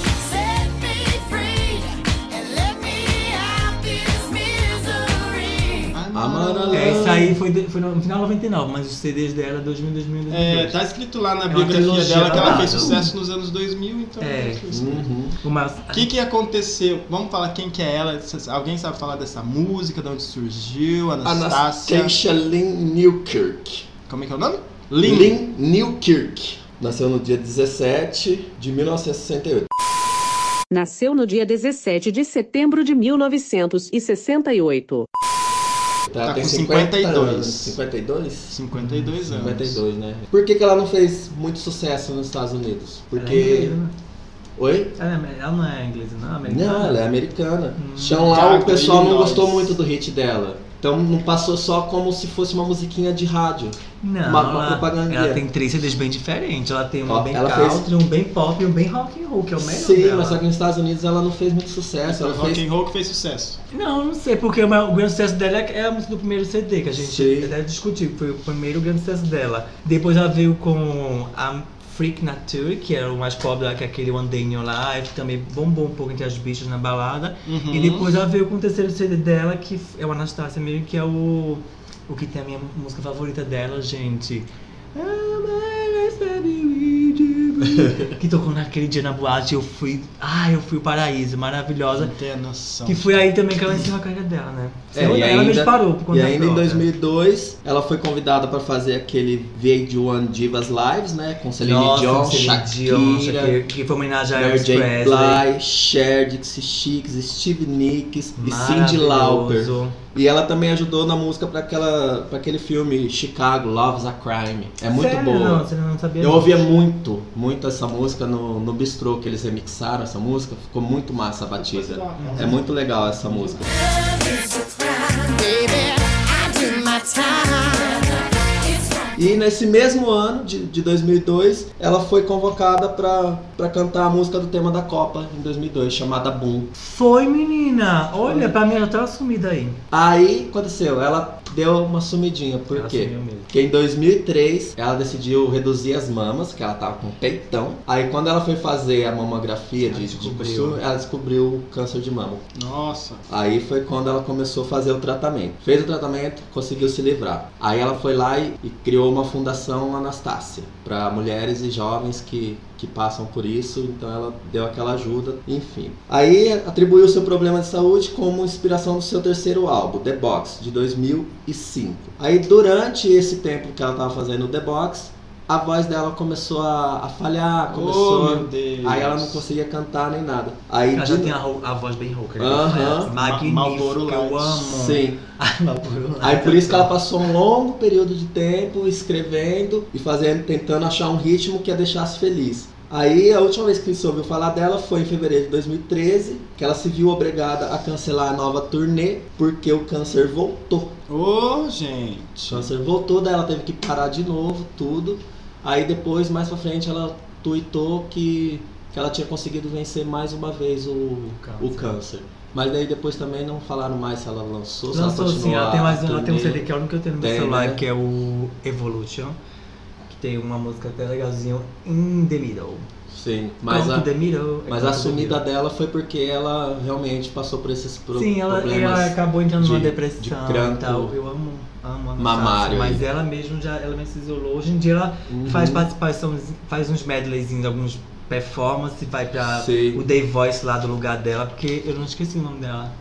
Amarela. É, isso aí foi, foi no final de 99, mas os CDs dela 2000, 2000, 2002. É, tá escrito lá na uma biografia dela que ela fez sucesso nos anos 2000, então. É. isso. Uhum. O que que aconteceu? Vamos falar quem que é ela? Alguém sabe falar dessa música, de onde surgiu? Anastácia. Anastasia Lynn Newkirk. Como é que é o nome? Lynn Newkirk. Nasceu no dia 17 de 1968. Nasceu no dia 17 de setembro de 1968. Ela Tá tem com 50 52. anos. 52? 52 anos. 52, né? Por que, que ela não fez muito sucesso nos Estados Unidos? Ela é Porque. inglesa, né? Oi? Ela, é- ela não é inglesa, não? é Americana? Não, ela é americana. Hum. Chão lá, Tá, o pessoal não gostou muito do hit dela. Então não passou só como se fosse uma musiquinha de rádio. Não, Uma- uma ela, propagandinha. ela tem três CDs bem diferentes. Ela tem um Ó, bem ela country, um bem pop e um bem rock and roll, que é o melhor Sim, dela. mas só que nos Estados Unidos ela não fez muito sucesso. Ela rock fez and roll que fez sucesso. Não, não sei, porque o, grande sucesso dela é é a música do primeiro CD, que a gente Sim. até discutiu, que foi o primeiro grande sucesso dela. Depois ela veio com a Freak Nature, que era o mais pop dela, que é aquele One Day in Your Life, que também bombou um pouco entre as bichas na balada. Uhum. E depois ela veio com o terceiro CD dela, que é o Anastasia mesmo, que é o, o que tem a minha música favorita dela, gente. que tocou naquele dia na boate, eu fui. Ah, eu fui o paraíso, maravilhosa. Não tem a noção. Que foi aí também que ela encerrou a carreira dela, né? É, ela e ainda, parou por conta e ainda em própria. 2002 ela foi convidada para fazer aquele VH1 Divas Lives, né? Com Celine Nossa, Dion, Celine Dion, Shakira, Shakira, que foi homenagem a Elvis. Presley. Bly, Cher, Dixie Chicks, Steve Nicks e Cyndi Lauper. E ela também ajudou na música para aquela para aquele filme Chicago Love's a Crime. É muito Sério? boa. Não, você não sabia. Eu não. ouvia muito, muito essa música no, no bistrô que eles remixaram essa música, ficou muito massa a batida. É muito legal essa música. Baby, I do my time. E nesse mesmo ano de, de 2002, ela foi convocada para cantar a música do tema da Copa em 2002, chamada Boom. Foi, menina! Olha, pra mim ela tá sumida aí. Aí aconteceu, ela deu uma sumidinha, por Ela quê? Porque em 2003 ela decidiu reduzir as mamas, que ela tava com peitão. Aí quando ela foi fazer a mamografia Ela de, de descobriu. costume, ela descobriu o câncer de mama. Nossa. Aí foi quando ela começou a fazer o tratamento. Fez o tratamento, conseguiu se livrar. Aí ela foi lá e, e criou uma fundação Anastácia para mulheres e jovens que, que passam por isso. Então ela deu aquela ajuda, enfim. Aí atribuiu seu problema de saúde como inspiração do seu terceiro álbum, The Box, de 2005. Aí durante esse tempo que ela estava fazendo o The Box, a voz dela começou a, a falhar, começou. Oh, meu Deus. Aí ela não conseguia cantar nem nada. Aí Ela de- já tem a, a voz bem rouca. né? Aham. Magnífica, Marlboro eu Lights. amo. Sim. Lights, Aí por isso que ela passou um longo período de tempo escrevendo e fazendo, tentando achar um ritmo que a deixasse feliz. Aí a última vez que ouviu falar dela foi em fevereiro de 2013, que ela se viu obrigada a cancelar a nova turnê porque o câncer voltou. Ô, O gente. câncer voltou, daí ela teve que parar de novo, tudo. Aí depois, mais pra frente, ela tweetou que, que ela tinha conseguido vencer mais uma vez o, câncer. o câncer. Mas daí depois também não falaram mais se ela lançou, se ela Lançou sim, ela tem, mais, ela tem um. CD que é o único que eu tenho no meu Tem, celular, né? que é o Evolution. Tem uma música até legalzinha, In the Middle. Sim, mas a, que Demirou. mas a sumida dela foi porque ela realmente passou por esses pro, Sim, ela, problemas. ela acabou entrando numa de- depressão de e tal. Eu amo, amo a mamário mas aí. ela mesmo já ela mesmo se isolou. Hoje em dia ela Uhum. faz participação, faz uns medleyzinhos, alguns performances, vai pra Sim. o Day Voice lá do lugar dela, porque eu não esqueci o nome dela.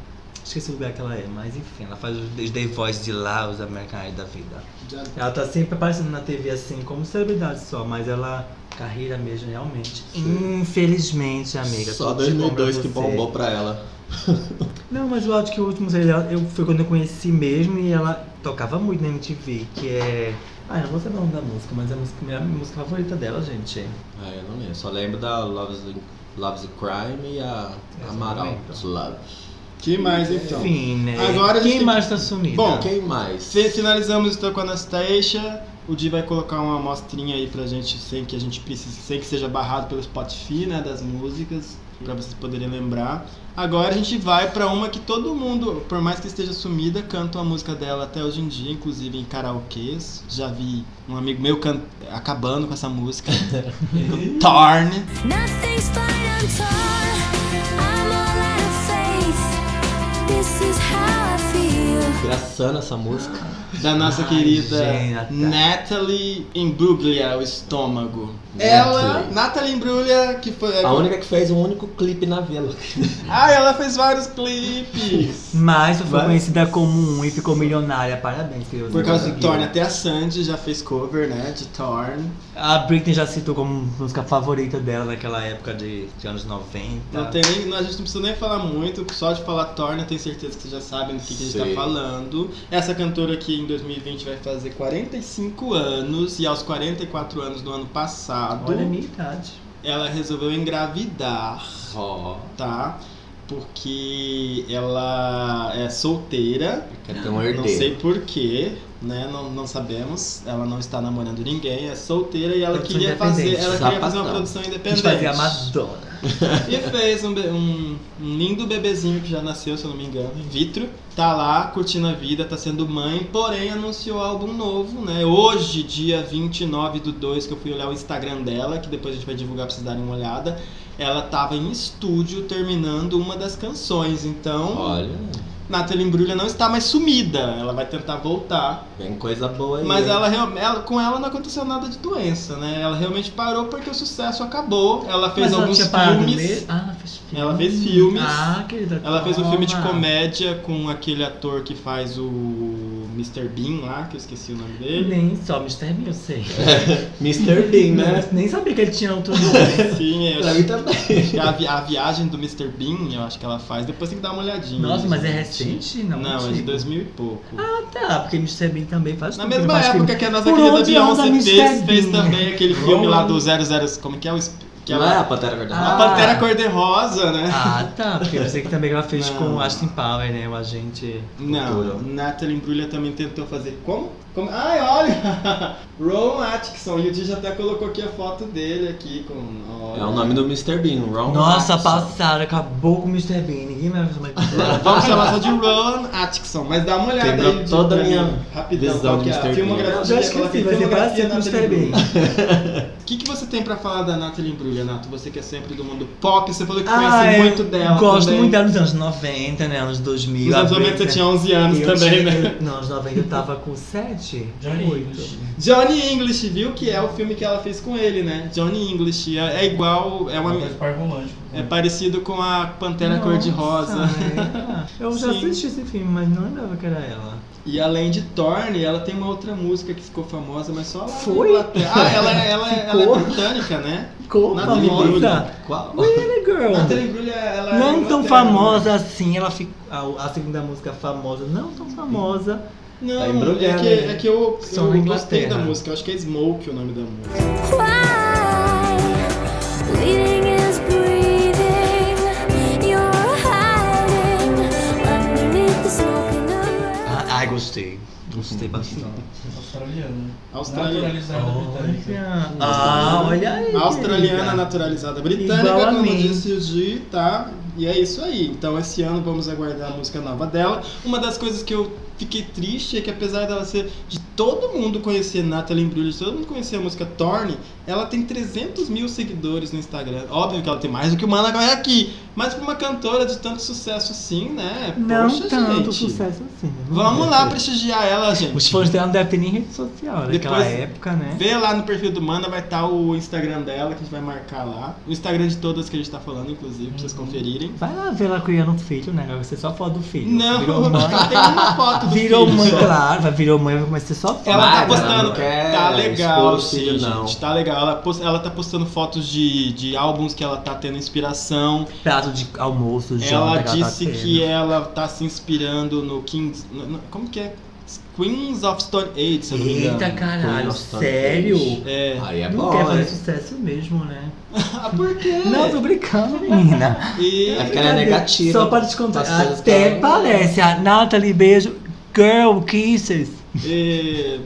Esqueci o lugar que ela é, mas enfim, ela faz os Day Voice de lá, os American Idol da vida. Já- Ela tá sempre aparecendo na TV assim, como celebridade só, mas ela. Carreira mesmo, realmente. Infelizmente, amiga. Só tudo de bom pra 2002 que bombou pra ela. Não, mas eu acho que o último CD dela eu, foi quando eu conheci mesmo e ela tocava muito na MTV, que é. Ah, eu não vou saber o nome da música, mas é a música, minha música favorita dela, gente. Ah, eu não lembro. Só lembro da Love's, Love's Crime e a Amaral. Love. Que mais então? Enfim, né? Agora a gente Quem tem mais tá sumido? Bom, Quem mais? Fi- Finalizamos então com a Anastasia. O Di vai colocar uma amostrinha aí pra gente, sem que a gente precise, sem que seja barrado pelo Spotify, né, das músicas, pra vocês poderem lembrar. Agora a gente vai pra uma que todo mundo, por mais que esteja sumida, canta a música dela até hoje em dia, inclusive em karaokês. Já vi um amigo meu can... acabando com essa música. Torn. Nothing's fine, I'm torn. Faith. This is how I feel. Graçando essa música. Da nossa Ai, querida gente. Natalie Imbruglia, o estômago. Ela, Natalie Imbruglia, que foi. A única que fez um único clipe na vila. Ah, ela fez vários clipes. Mas foi Vai. conhecida como um e ficou milionária. Parabéns, Por causa de Torn, até a Sandy já fez cover, né? De Torn. A Britney já citou como música favorita dela naquela época de, de anos 90. Não tem nem, não, a gente não precisa nem falar muito, só de falar Torn, eu tenho certeza que vocês já sabem do que, que a gente Sim. tá falando. Essa cantora aqui em 2020 vai fazer 45 anos e aos 44 anos do ano passado, Olha a minha idade. ela resolveu engravidar. Ó, tá? Porque ela é solteira. quer ter um Não herdeiro. sei porquê, né? Não, não sabemos. Ela não está namorando ninguém, é solteira e ela Produção queria fazer. independente. Ela queria fazer uma produção A gente independente. fazia a Madonna. E fez um, um- lindo bebezinho que já nasceu, se eu não me engano, in vitro. Tá lá, curtindo a vida, tá sendo mãe, porém anunciou álbum novo, né? Hoje, dia 29 do 2, que eu fui olhar o Instagram dela, que depois a gente vai divulgar pra vocês darem uma olhada. Ela tava em estúdio terminando uma das canções, então Olha, Nathalie Imbruglia não está mais sumida, ela vai tentar voltar. vem coisa boa aí. Mas ela, ela- com ela não aconteceu nada de doença, né? Ela realmente parou porque o sucesso acabou. Ela fez Mas alguns filmes. Ah, ela fez filme. Ela fez filmes. Ah, querida. Ela fez um filme de comédia com aquele ator que faz o Mr. Bean lá, que eu esqueci o nome dele. Nem só Mr. Bean, eu sei. Mr. Bean, né? Nem sabia que ele tinha outro nome. Sim, é. Pra mim também. acho que a, vi- a viagem do Mr. Bean, eu acho que ela faz. Depois tem que dar uma olhadinha. Nossa, mas é recente? Não, Não, é de antigo. 2000 e pouco. Ah, tá, porque Mr. Bean também faz Na mesma época que a nossa Por querida Beyoncé fez, fez também aquele filme lá do 00. Como que é o. Que Não é ela, a Pantera Cor-de-Rosa? a Ah. Pantera Cor-de-Rosa, né? Ah, tá, porque eu sei que também ela fez Não. com o Austin Power, né, o agente... Não, Futuro. Natalie Imbruglia também tentou fazer. Como? Como? Ai, olha! Ron Atkinson. E o Di já até colocou aqui a foto dele aqui com. olha. É o nome do Mr. Bean, Ron Nossa, Atkinson. passaram, acabou com o Mr. Bean, ninguém mais vai chamar de. Vamos chamar só de Ron Atkinson, mas dá uma olhada Quebrou aí. Toda a pra minha rapidão, visão que de é a Mr. Bean. filmografia, Eu já esqueci, vai ser filmografia parecido com o Natalie Mr. Bean. O que, que você tem pra falar da Natalie Imbruglia, Nato? Você que é sempre do mundo pop, você falou que conhece Ah, muito dela Gosto também. muito dela nos anos 90, né, anos 2000. Nos anos a 90 você Britney- tinha 11 anos Eu também, tinha- né? eu- Não, anos 90 eu tava com 7, Johnny 8. English. Johnny English, viu? Que é o filme que ela fez com ele, né? Johnny English. É, é igual, é uma. Romântico. É parecido com a Pantera Cor-de-Rosa. é. Eu já Sim. assisti esse filme, mas não lembrava que era ela. E além de Thorne, ela tem uma outra música que ficou famosa, mas só lá na Foi? Inglaterra. Ah, ela, é- ela, é- ela Ficou? é britânica, né? Ficou Natalie famosa. Qual? Really, girl? Natalie ela é da Não tão Inglaterra, famosa assim, ela ficou. A, a segunda música famosa, não tão famosa. né? Não, Tá é embrulhada, que, né? é que eu, eu na gostei da música. Eu acho que é Smoke o nome da música. Ah, ai, gostei. Gostei bastante. Australiana. Australiana. Naturalizada britânica. Ah, olha aí. Australiana naturalizada britânica, Igual como disse o Gi, tá? E é isso aí. Então esse ano vamos aguardar a música nova dela. Uma das coisas que eu fiquei triste é que apesar dela ser de todo mundo conhecer Natalie Imbruglia, de todo mundo conhecer a música Torne, ela tem 300 mil seguidores no Instagram. Óbvio que ela tem mais do que o Mana Vai aqui. Mas pra uma cantora de tanto sucesso assim, né? Não Poxa, tanto gente. sucesso assim. né? Vamos lá prestigiar ela, gente. Os fãs dela não devem ter nem rede social naquela Depois- época, né? Vê lá no perfil do Mana, vai estar o Instagram dela, que a gente vai marcar lá. O Instagram de todas que a gente tá falando, inclusive, pra vocês conferirem. Vai lá ver ela criando um filho, né? Vai ser só foto do filho. Não, tem uma foto do Virou filho mãe, só. claro. Vai virou mãe, vai ser só foto. Ela tá postando. ela não quer tá legal, sim, filho, não. gente. Tá legal. Ela, post- ela tá postando fotos de, de álbuns que ela tá tendo inspiração. Prato de almoço, janta ela que disse ela tá que ela tá se inspirando no Kings. no- no- como que é? Queens of Stone Age, se eu não me engano. Eita caralho, sério? Age. É. Aí é não bom, quer fazer hein? sucesso mesmo, né? Ah, por quê? Não, tô brincando, menina. E. É porque ela é negativa. Só para te contar, até parece. A Nathalie, beijo. Girl, kisses. E,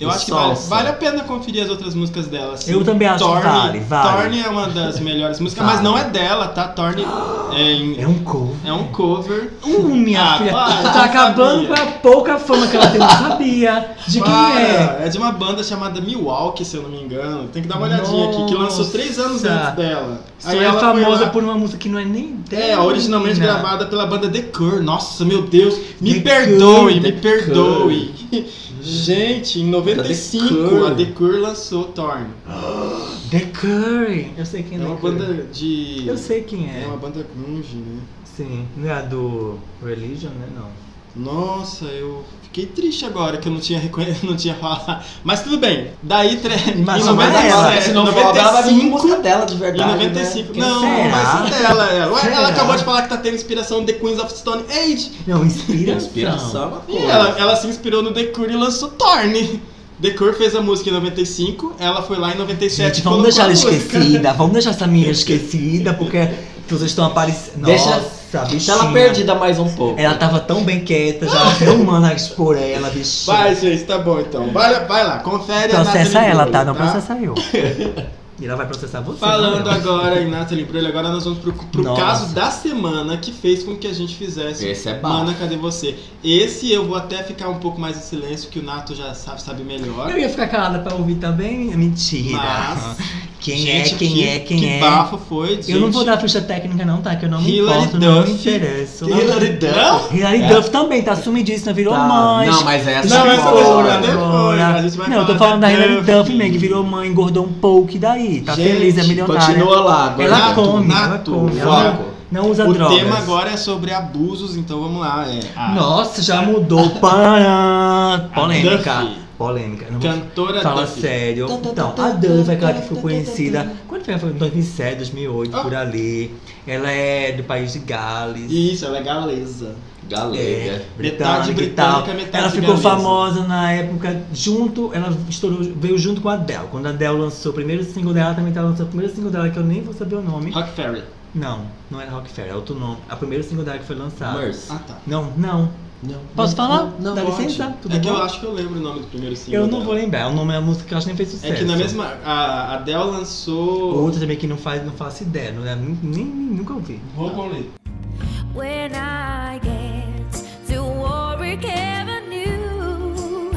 eu acho que vale, vale a pena conferir as outras músicas dela. assim. Eu também acho que Torne, vale, vale. Torne é uma das melhores músicas, Vale. mas não é dela, tá? Torne é, em- É um cover. é um cover. Uh, minha Ah, filha. para, tá acabando sabia. com a pouca fama que ela tem, não sabia. De quem Para, é? É de uma banda chamada Milwaukee, se eu não me engano. Tem que dar uma olhadinha aqui, que lançou três anos antes dela. Só Aí é ela famosa por uma música que não é nem dela. É, originalmente gravada pela banda The Cure. Nossa, meu Deus, me The perdoe, Cure, me The perdoe. Gente, em 95 Cure. a The Cure lançou Torn. The Curry. Eu sei quem É é uma The banda de. Eu sei quem É é. uma banda grunge, né? Sim. Não é a do Religion, né? Não. Nossa, eu fiquei triste agora que eu não tinha reconhecido, não tinha falado. Mas tudo bem. Daí tre... Mas em não é ela, 97, Se não for ela, ela vai vir 95, música dela de Em verdade. 95. Né? Não, Será? mas é dela, é. Ué, Será? ela acabou de falar que tá tendo inspiração no The Queens of Stone Age. Não, inspiração. Inspiração é uma E ela, ela se inspirou no The Cure e lançou Torn. The Cure fez a música em 95, ela foi lá em 97 Gente, vamos deixar ela a esquecida. Vamos deixar essa menina esquecida, porque vocês estão aparecendo. Deixa- Nossa, Deixa ela bichinha. perdida mais um pouco. Ela tava tão bem quieta, já até um mano a expor ela, bichinha. Vai, gente, tá bom então. Vai, vai lá, confere a Processa Natalie ela, tá? Não processa eu. E ela vai processar você. Falando não eu. agora em Natalie Imbruglia, agora nós vamos pro, pro Nossa. caso da semana que fez com que a gente fizesse Esse é bafo. Mana, cadê você? Esse eu vou até ficar um pouco mais em silêncio, que o Nato já sabe, sabe melhor. Eu ia ficar calada pra ouvir também. Mentira. Mas, quem Gente, é, quem que- é, quem que é. bafo foi, gente. Eu não vou dar ficha técnica não, tá? Que eu não me Hilary importo, não me Duff. interesso. Hilary Duff? Hilary É. Duff também tá sumidíssima, virou Tá. mãe. Não, mas essa Não, é essa depois, a gente vai Não, eu tô falando da da Hilary Duff. Duff, mesmo, que virou mãe, engordou um pouco, e daí? Tá Gente, feliz, é milionária. Continua lá. Agora Ela Nato, come, ela Nato, come. Ela foco. não, não usa O drogas. tema agora é sobre abusos, então vamos lá. É, a Nossa, já mudou. Para. Polêmica. Polêmica. Não vou cantora Fala Duffy. sério. Então, a Duff é aquela que ficou conhecida. Quando foi? Foi em 2007, 2008, Ah. por ali. Ela é do país de Gales. Isso, ela é galesa. Galega. É, Metade britânica metade Ela ficou galesa. famosa na época junto, ela estourou, veio junto com a Adele. Quando a Adele lançou o primeiro single dela, ela também tá lançando o primeiro single dela que eu nem vou saber o nome. Rock Ferry. Não, não era Rock Fair, é outro nome. A primeiro single dela que foi lançado. Mercy. Ah, tá. Não, não. Não. Posso falar? Não, Dá pode. licença? Tudo é que bom? eu acho que eu lembro o nome do primeiro single Eu não dela. vou lembrar, o nome da música que eu acho que nem fez sucesso. É que na mesma... A Adele lançou... Outra também que não faz, não faço ideia, não é, nem, nem- nunca ouvi. Vou ler. When I get to Warwick Avenue,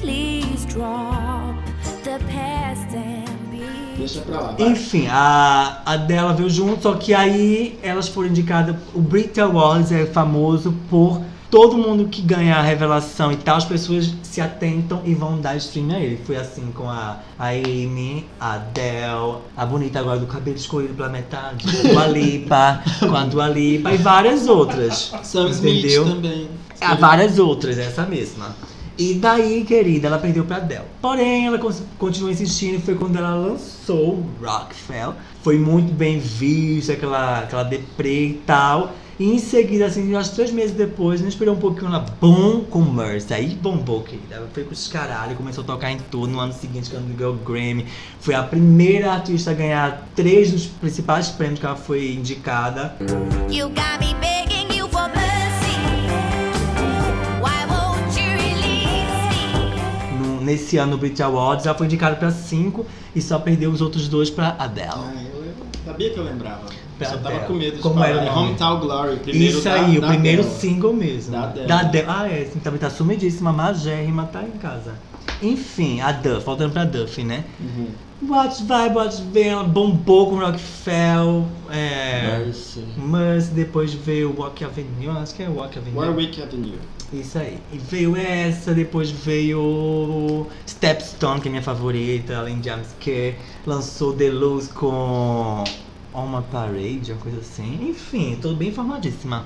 please drop the past and be. Deixa pra lá. vai. Enfim, a, a dela veio junto, só que aí elas foram indicadas. O Brit Awards é famoso por todo mundo que ganha a revelação e tal, as pessoas se atentam e vão dar stream a ele. Foi assim com a, a Amy, a Adele, a bonita agora do cabelo escolhido pela metade, Dua Lipa, com a Dua Lipa e várias outras. Sam Smith entendeu? também. Há várias outras, essa mesma. E daí, querida, ela perdeu pra Adele. Porém, ela continuou insistindo e foi quando ela lançou Rockfell. Foi muito bem vista, aquela, aquela deprê e tal. E em seguida, assim, acho que três meses depois, não esperou um pouquinho, ela bom com Mercy. Aí bombou, querida. Ela foi com os caralho, começou a tocar em tudo. No ano seguinte, quando ganhou o Grammy, foi a primeira artista a ganhar três dos principais prêmios que ela foi indicada. You got me begging you for mercy. Why won't you release me? No- nesse ano no Brit Awards, ela foi indicada pra cinco e só perdeu os outros dois pra Adele. Ah, eu, eu sabia que eu lembrava. Eu só tava com medo de Como falar. era? Hometown Glory, primeiro Isso da- aí, da o primeiro single mesmo. Da Adele. Da Adele. Ah, é, assim, também tá sumidíssima, magérrima, tá em casa. Enfim, a Duff, voltando pra Duff, né? Uhum. Watch vai, Watch vem, ela bombou com Rockfell, é... Mercy. Mercy, depois veio Walk Avenue, acho que é Walk Avenue. Warwick Avenue. Isso aí. E veio essa, depois veio Stepstone, que é minha favorita, além de James Kerr. Lançou The Luz com On My Parade, uma coisa assim. Enfim, tô bem informadíssima.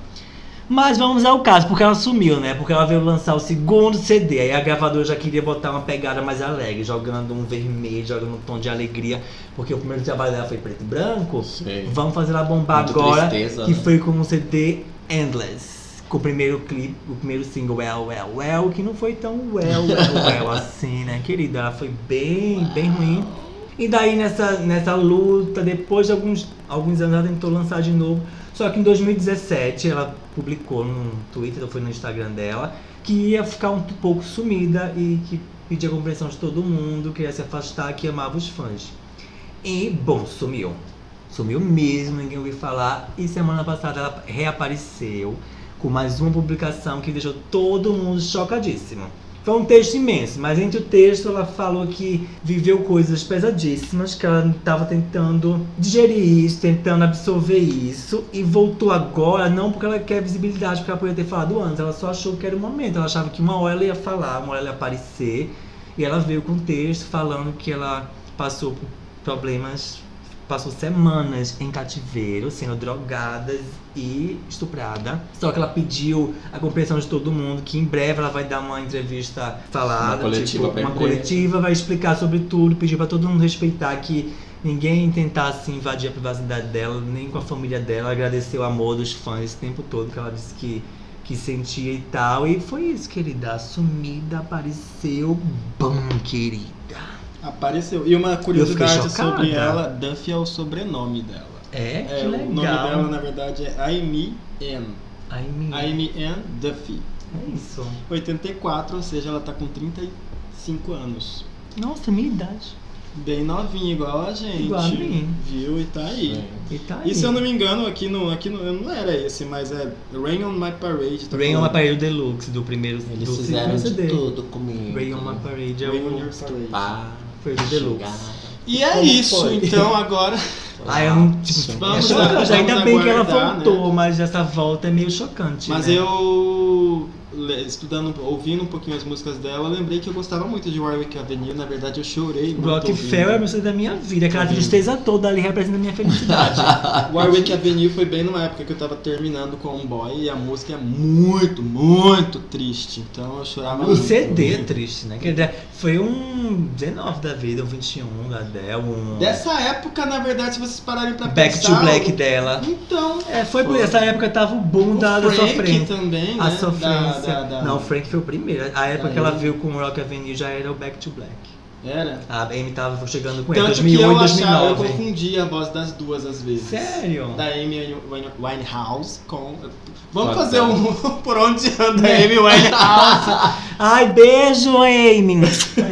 Mas vamos ao caso, porque ela sumiu, né? Porque ela veio lançar o segundo CD. Aí a gravadora já queria botar uma pegada mais alegre, jogando um vermelho, jogando um tom de alegria. Porque o primeiro trabalho dela foi preto e branco. Sei. Vamos fazer ela bombar Muito agora. tristeza, que né? foi com o CD Endless. Com o primeiro clipe, o primeiro single Well, Well, Well, que não foi tão well, well, well assim, né, querida? Ela foi bem, bem ruim. E daí nessa, nessa luta, depois de alguns, alguns anos, ela tentou lançar de novo. Só que em 2017 ela publicou no Twitter, ou foi no Instagram dela, que ia ficar um pouco sumida e que pedia compreensão de todo mundo, queria se afastar, que amava os fãs. E, bom, sumiu. Sumiu mesmo, ninguém ouviu falar. E semana passada ela reapareceu com mais uma publicação que deixou todo mundo chocadíssimo. Foi um texto imenso, mas entre o texto ela falou que viveu coisas pesadíssimas, que ela estava tentando digerir isso, tentando absorver isso, e voltou agora, não porque ela quer visibilidade, porque ela poderia ter falado antes, ela só achou que era o momento, ela achava que uma hora ela ia falar, uma hora ela ia aparecer, e ela veio com um texto falando que ela passou por problemas passou semanas em cativeiro, sendo drogada e estuprada. Só que ela pediu a compreensão de todo mundo que em breve ela vai dar uma entrevista falada, Uma coletiva tipo, uma coletiva, vai explicar sobre tudo, pediu pra todo mundo respeitar que ninguém tentasse invadir a privacidade dela, nem com a família dela. Agradeceu o amor dos fãs esse tempo todo que ela disse que que sentia e tal. E foi isso, querida. A sumida apareceu. Bom, querida. Apareceu. E uma curiosidade sobre ela, Duffy é o sobrenome dela. É, que É, legal. o nome dela, na verdade, é Amy Ann. Minha. Amy Ann Duffy. É isso. 84, ou seja, ela tá com 35 anos. Nossa, minha idade. Bem novinha, igual a gente. Igual a mim. Viu? E tá aí. E tá aí. E se eu não me engano, aqui no, aqui no. Não era esse, mas é Rain on My Parade. Tá Rain on My. Parade Deluxe, do primeiro Eles do fizeram de tudo comigo. Rain on My Parade é Rain on o... Your Parade. Pá, E é Como isso, foi? então agora. Ah, eu não. Tipo, Vamos é lá, chocante. vamos Ainda bem que ela aguardar, voltou, mas essa volta é meio chocante. Mas né? eu, estudando, ouvindo um pouquinho as músicas dela, eu lembrei que eu gostava muito de Warwick Avenue. Na verdade, eu chorei muito. Rockefeller é a música da minha vida. Aquela Ouvindo. tristeza toda ali representa a minha felicidade. Warwick Avenue foi bem numa época que eu tava terminando com um boy e a música é muito, muito triste. Então eu chorava o muito. CD é triste, né? Foi um 19 da vida, um 21 da Adele, um. Dessa época, na verdade, se vocês pararem pra Back pensar... to Black dela. Então, É, foi por Foi. essa época tava o boom o da, da sofrência. também, né? A sofrência. Da- da- da- Não, o Frank foi o primeiro. A época Da que ela Amy. veio com o Rock Avenue já era o Back to Black. Era. A Amy tava chegando com ele, Tanto 2008 que eu achava, eu 2009. confundia a voz das duas às vezes. Sério? Da Amy Wine- Winehouse com... Vamos Pode fazer ser. um por onde anda a Amy Winehouse. Ai, beijo, Amy.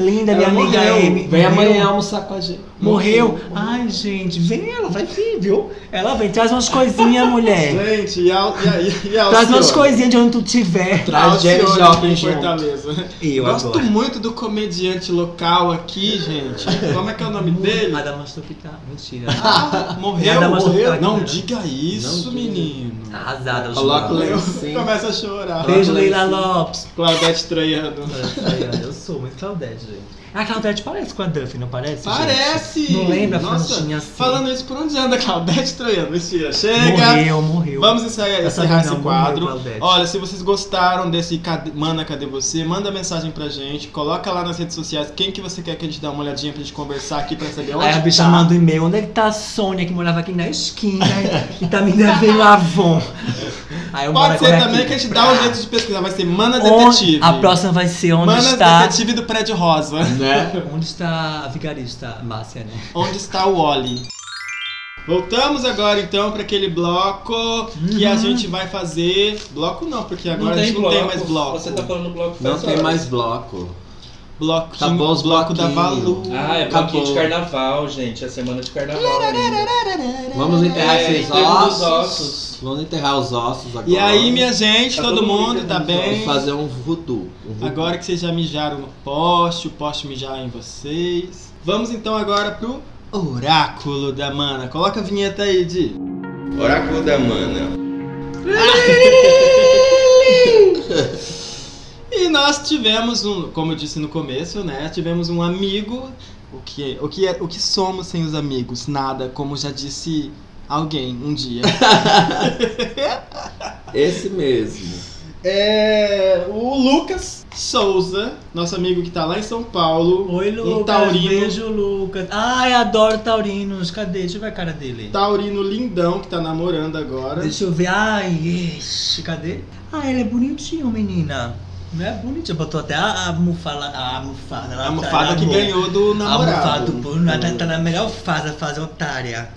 Linda, minha Ela amiga morreu. Amy. Vem amanhã almoçar com a gente. Morreu? Ai, gente, vem ela, vai vir, viu? Ela vem, traz umas coisinhas, mulher. Gente, e a, e a, e a Traz umas coisinhas de onde tu tiver. Traz Alcione Joplin junto. Fortaleza. Eu Gosto agora. muito do comediante local aqui, gente. Como é que é o nome dele? Adamastor. Mentira. Ah, morreu, Adamastor morreu. Não diga isso, Não menino. Arrasada. Coloca o Leila. lencinho. Começa a chorar. Beijo, Leila Lopes. Claudete Troiano. Eu sou muito Claudete, gente. A Claudete parece com a Duffy, não parece? Parece! Gente? Não lembra a Nossa, assim? Falando isso, por onde anda Claudete Troiano? Mentira, chega! Morreu, morreu. Vamos encerrar, esse morreu, quadro. Claudete. Olha, se vocês gostaram desse Cadê- Mana, Cadê Você? Manda mensagem pra gente, coloca lá nas redes sociais quem que você quer que a gente dê uma olhadinha pra gente conversar aqui pra saber onde Aí a bicha tá. manda um e-mail. Onde é que tá a Sônia, que morava aqui na esquina e tá me devendo Avon? Aí eu Pode ser também aqui. que a gente dá um jeito de pesquisar, vai ser Mana Onde- Detetive. A próxima vai ser onde Mana está... Detetive do Prédio Rosa. Né? Onde está a vigarista Márcia, né? Onde está o Wally? Voltamos agora então para aquele bloco que a gente vai fazer. Bloco não, porque agora a gente não tem mais bloco. Você tá falando bloco Não faz tem horas. mais bloco. Bloquinho, Acabou os bloco da. Valu. Ah, é Acabou. bloquinho de carnaval, gente. É semana de carnaval ainda. Vamos enterrar É, esses ossos. ossos. Vamos enterrar os ossos agora. E aí, minha gente, Tá todo todo mundo mundo tá bem? Vamos fazer um voodoo. Um voodoo. Agora que vocês já mijaram no poste, o poste mijar em vocês. Vamos então agora pro Oráculo da Mana. Coloca a vinheta aí, Di. Oráculo da Mana. E nós tivemos um, como eu disse no começo, né? Tivemos um amigo. O que, o que, é, o que somos sem os amigos? Nada, como já disse alguém um dia. Esse mesmo. É o Lucas Souza, nosso amigo que tá lá em São Paulo. Oi, Um Lucas. taurino. Beijo, Lucas. Ai, adoro taurinos. Cadê? Deixa eu ver a cara dele. Taurino lindão que tá namorando agora. Deixa eu ver. Ai, ixi, cadê? Ah, ele é bonitinho, menina. Não é bonitinho. Botou até a, a almofada. A almofada A atrás, almofada que amor. ganhou do A almofada namorado. do Bruno tá, tá na melhor fase, a fase otária.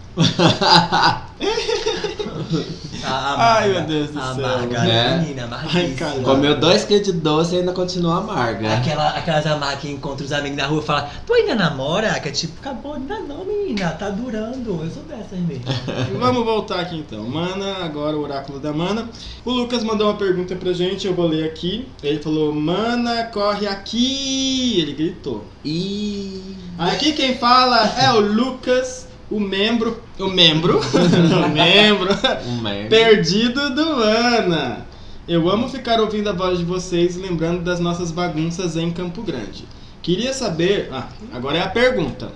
A Ai, meu Deus do a céu. Amarga, Né? menina, amarguíssima. Ai. Comeu dois quilos de doce e ainda continua amarga. Aquela, aquelas amargas que encontra os amigos na rua e fala, tu ainda namora? Que é tipo, acabou, ainda não, menina, tá durando. Eu sou dessas mesmo. Vamos voltar aqui então. Mana, agora o oráculo da Mana. O Lucas mandou uma pergunta pra gente, eu vou ler aqui. Ele falou: Mana, corre aqui! Ele gritou. E Aqui quem fala é o Lucas, o membro. O membro. o membro. um merda. Perdido do Mana. Eu amo ficar ouvindo a voz de vocês e lembrando das nossas bagunças em Campo Grande. Queria saber. Ah, agora é a pergunta.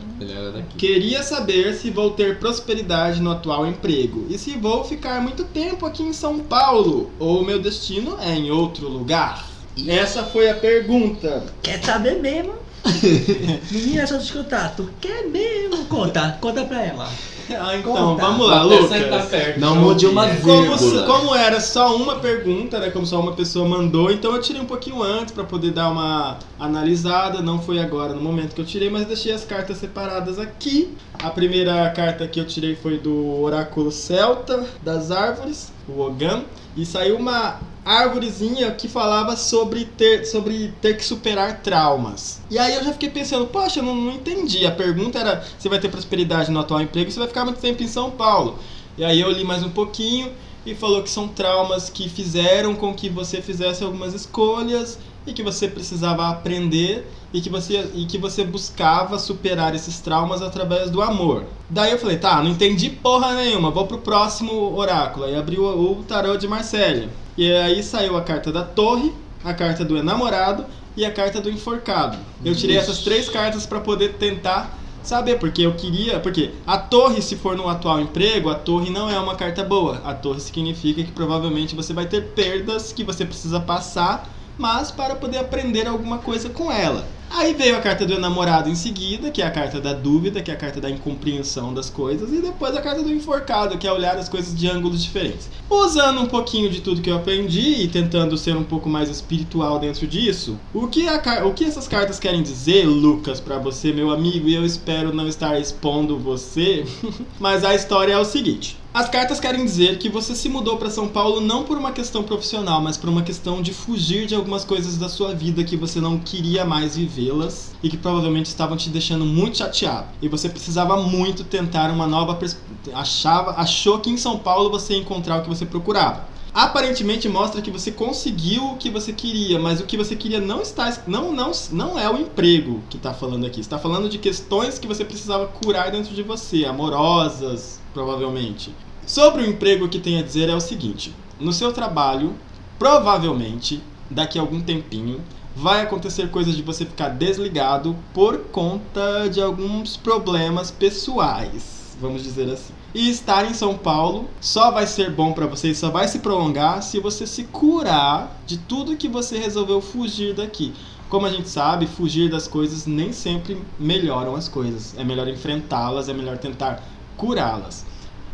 Queria saber se vou ter prosperidade no atual emprego e se vou ficar muito tempo aqui em São Paulo ou meu destino é em outro lugar. Essa foi a pergunta. Quer saber mesmo? Menina, eu te escutar. Tu quer mesmo? Conta, conta pra ela. Ah, então, Conta. vamos lá, Lucas. perto Não mude uma Como, vírgula. como era só uma pergunta, né? Como só uma pessoa mandou, então eu tirei um pouquinho antes pra poder dar uma analisada. Não foi agora no momento que eu tirei, mas deixei as cartas separadas aqui. A primeira carta que eu tirei foi do Oráculo Celta das Árvores, o Ogan, e saiu uma árvorezinha que falava sobre ter, sobre ter que superar traumas. E aí eu já fiquei pensando, poxa, eu não, não entendi. A pergunta era se vai ter prosperidade no atual emprego e se vai ficar muito tempo em São Paulo. E aí eu li mais um pouquinho e falou que são traumas que fizeram com que você fizesse algumas escolhas e que você precisava aprender e que você, e que você buscava superar esses traumas através do amor. Daí eu falei, tá, não entendi porra nenhuma, vou pro próximo oráculo. Aí abri o, o tarô de Marcélia. E aí saiu a carta da torre, a carta do enamorado e a carta do enforcado. Eu tirei essas três cartas para poder tentar saber, porque eu queria. Porque a torre, se for no atual emprego, a torre não é uma carta boa. A torre significa que provavelmente você vai ter perdas que você precisa passar, mas para poder aprender alguma coisa com ela. Aí veio a carta do enamorado em seguida, que é a carta da dúvida, que é a carta da incompreensão das coisas, e depois a carta do enforcado, que é olhar as coisas de ângulos diferentes. Usando um pouquinho de tudo que eu aprendi e tentando ser um pouco mais espiritual dentro disso, o que, a o que essas cartas querem dizer, Lucas, pra você, meu amigo, e eu espero não estar expondo você, mas a história é o seguinte. As cartas querem dizer que você se mudou para São Paulo não por uma questão profissional, mas por uma questão de fugir de algumas coisas da sua vida que você não queria mais vivê-las e que provavelmente estavam te deixando muito chateado. E você precisava muito tentar uma nova pers- achava achou que em São Paulo você ia encontrar o que você procurava. Aparentemente mostra que você conseguiu o que você queria, mas o que você queria não está não não não é o emprego que está falando aqui. Está falando de questões que você precisava curar dentro de você, amorosas, provavelmente. Sobre o emprego, o que tem a dizer é o seguinte: no seu trabalho, provavelmente, daqui a algum tempinho, vai acontecer coisas de você ficar desligado por conta de alguns problemas pessoais, vamos dizer assim. E estar em São Paulo só vai ser bom pra você, só vai se prolongar se você se curar de tudo que você resolveu fugir daqui. Como a gente sabe, fugir das coisas nem sempre melhoram as coisas. É melhor enfrentá-las, é melhor tentar curá-las.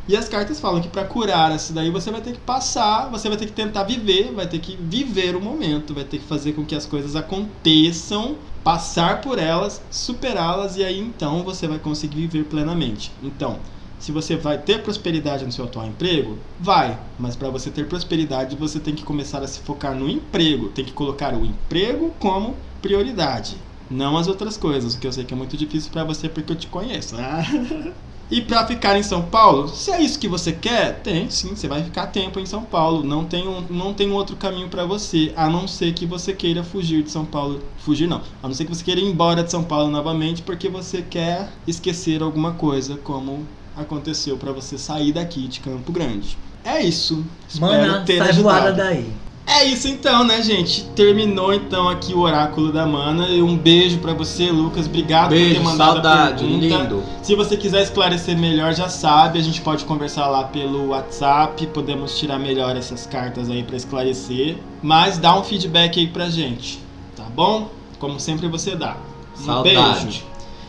E as cartas falam que para curar isso daí você vai ter que passar, você vai ter que tentar viver, vai ter que viver o momento, vai ter que fazer com que as coisas aconteçam, passar por elas, superá-las e aí então você vai conseguir viver plenamente. Então, se você vai ter prosperidade no seu atual emprego, vai, mas para você ter prosperidade você tem que começar a se focar no emprego, tem que colocar o emprego como prioridade. Não as outras coisas, o que eu sei que é muito difícil pra você porque eu te conheço. Ah. E pra ficar em São Paulo, se é isso que você quer, tem sim, você vai ficar tempo em São Paulo. Não tem um, não tem outro caminho pra você, a não ser que você queira fugir de São Paulo. Fugir não, a não ser que você queira ir embora de São Paulo novamente porque você quer esquecer alguma coisa, como aconteceu pra você sair daqui de Campo Grande. É isso. Espero Mana, ter sai voada ajudado. daí. É isso então, né, gente? Terminou então aqui o oráculo da mana. E um beijo pra você, Lucas. Obrigado por Beijo, ter mandado saudade, a pergunta. lindo. Se você quiser esclarecer melhor, já sabe, a gente pode conversar lá pelo WhatsApp, podemos tirar melhor essas cartas aí pra esclarecer, mas dá um feedback aí pra gente, tá bom? Como sempre você dá. Um Saudade. beijo.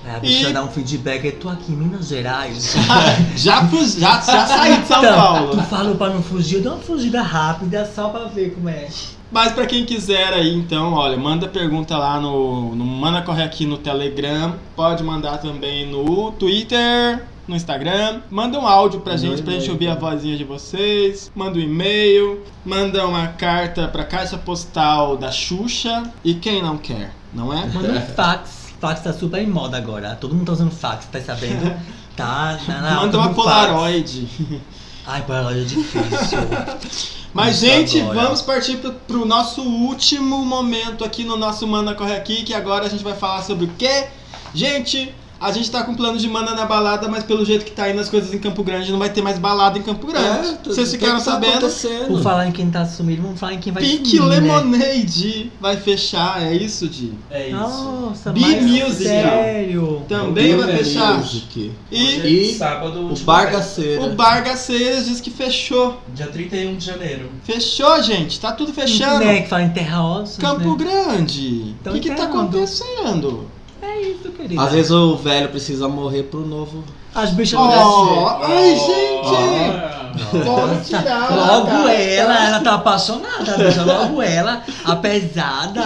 É, a bicha E- dá um feedback, eu tô aqui em Minas Gerais. Já, fu- já, já saí de São Então, Paulo. Tu falou pra não fugir, eu dou uma fugida rápida só pra ver como é. Mas pra quem quiser aí, então, olha, manda pergunta lá no, no Manda Corre aqui no Telegram, pode mandar também no Twitter, no Instagram. Manda um áudio pra gente, pra gente ouvir a vozinha de vocês. Manda um e-mail, manda uma carta pra caixa postal da Xuxa. E quem não quer, não é? Manda um fax. Fax tá super em moda agora. Todo mundo tá usando fax, tá sabendo? Tá, tá na Manda uma Polaroid. fax. Ai, Polaroid é difícil. Mas, Isso gente, agora. vamos partir pro, pro nosso último momento aqui no nosso Mana Corre Aqui, que agora a gente vai falar sobre o quê? Gente, a gente tá com plano de mana na balada, mas pelo jeito que tá indo as coisas em Campo Grande, não vai ter mais balada em Campo Grande. É, tudo- Vocês ficaram tá sabendo? Por falar em quem tá sumido, vamos falar em quem vai Pink sumir, né? Lemonade vai fechar, é isso, Di? É isso. Nossa, Be mas Music. sério. Também vai Be fechar. Music. E é E sábado, O último Bargaceira. o Bargaceiras diz que fechou. Dia 31 de janeiro. Fechou, gente, tá tudo fechando. Né, que fala em terra ossos, Campo né? Grande. Então o que que tá acontecendo? É isso, querida. Às vezes o velho precisa morrer pro novo. As bichas Oh, ai, Oh. gente! Bora tirar. Logo cara. ela, ela tá apaixonada, bicha. Logo ela, a pesada.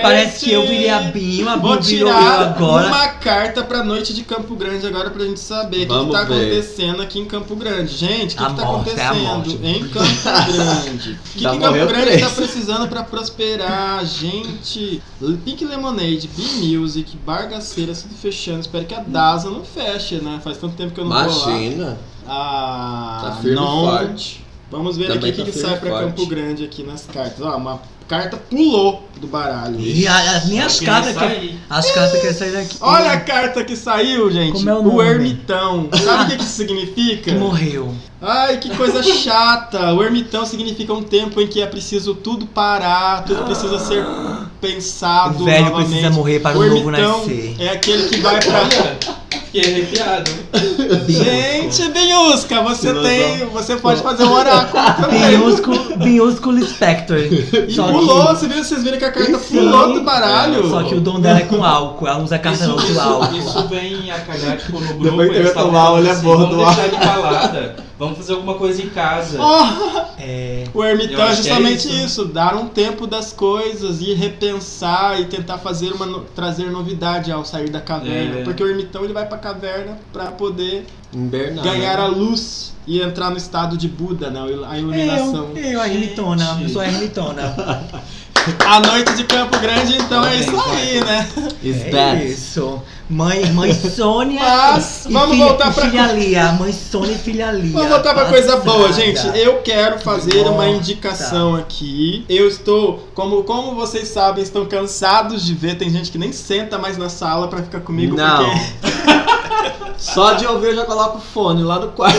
Parece que eu virei a Binho, a Vou virou eu tirar agora. uma carta pra noite de Campo Grande agora pra gente saber o que, que Vamos tá ver. acontecendo aqui em Campo Grande. Gente, o que, A que tá morte, é a acontecendo em Campo Grande? O que, Já que Campo morreu Grande três. tá precisando pra prosperar? Gente, Pink Lemonade, B-Music, Bargaceira, tudo fechando. Espero que a DASA não feche, né? Faz tanto tempo que eu não vou lá. Imagina. Ah, Tá firme não. forte. Vamos ver Também aqui o que, tá que firme sai e pra forte. Campo Grande aqui nas cartas. Ó, uma carta pulou do baralho. E a- as minhas Sabe quem cartas que. As cartas que saem daqui. Olha a carta que saiu, gente. Como é o o nome? ermitão. Sabe o que, que isso significa? Que morreu. Ai, que coisa chata. O ermitão significa um tempo em que é preciso tudo parar, tudo precisa ser pensado O velho novamente. precisa morrer para o novo ermitão nascer. É aquele que vai pra. Fiquei arrepiado. Gente, Binhusca, você tem. Você pode fazer um oráculo também. Binhusco, Binhusco Spectre. E Só pulou, que- você viu, vocês viram que a carta Sim. pulou do baralho. Só que o dom dela é com álcool. Ela usa carta Isso, não de álcool. isso vem a calhar, tipo, no grupo. Depois que eu tomar, olha a assim, borra vamos do deixar vamos fazer alguma coisa em casa. Oh, É. o ermitão é é justamente isso. isso. dar um tempo das coisas e repensar e tentar fazer uma trazer novidade ao sair da caverna. É. Porque o ermitão ele vai pra caverna pra poder Invernar. ganhar a luz e entrar no estado de Buda, né? A iluminação. Eu, eu, a ermitona. Eu sou a ermitona. A noite de Campo Grande, então é isso aí, né? É that? isso. Mãe, mãe Sônia. Mas, e vamos filha, voltar e pra- filha Lia. Mãe Sônia e filha Lia. Vamos voltar pra coisa boa, gente. Eu quero fazer uma Nossa. indicação aqui. Eu estou, como, como vocês sabem, estão cansados de ver. Tem gente que nem senta mais na sala pra ficar comigo Não. porque Só de ouvir eu já coloco o fone lá no quarto.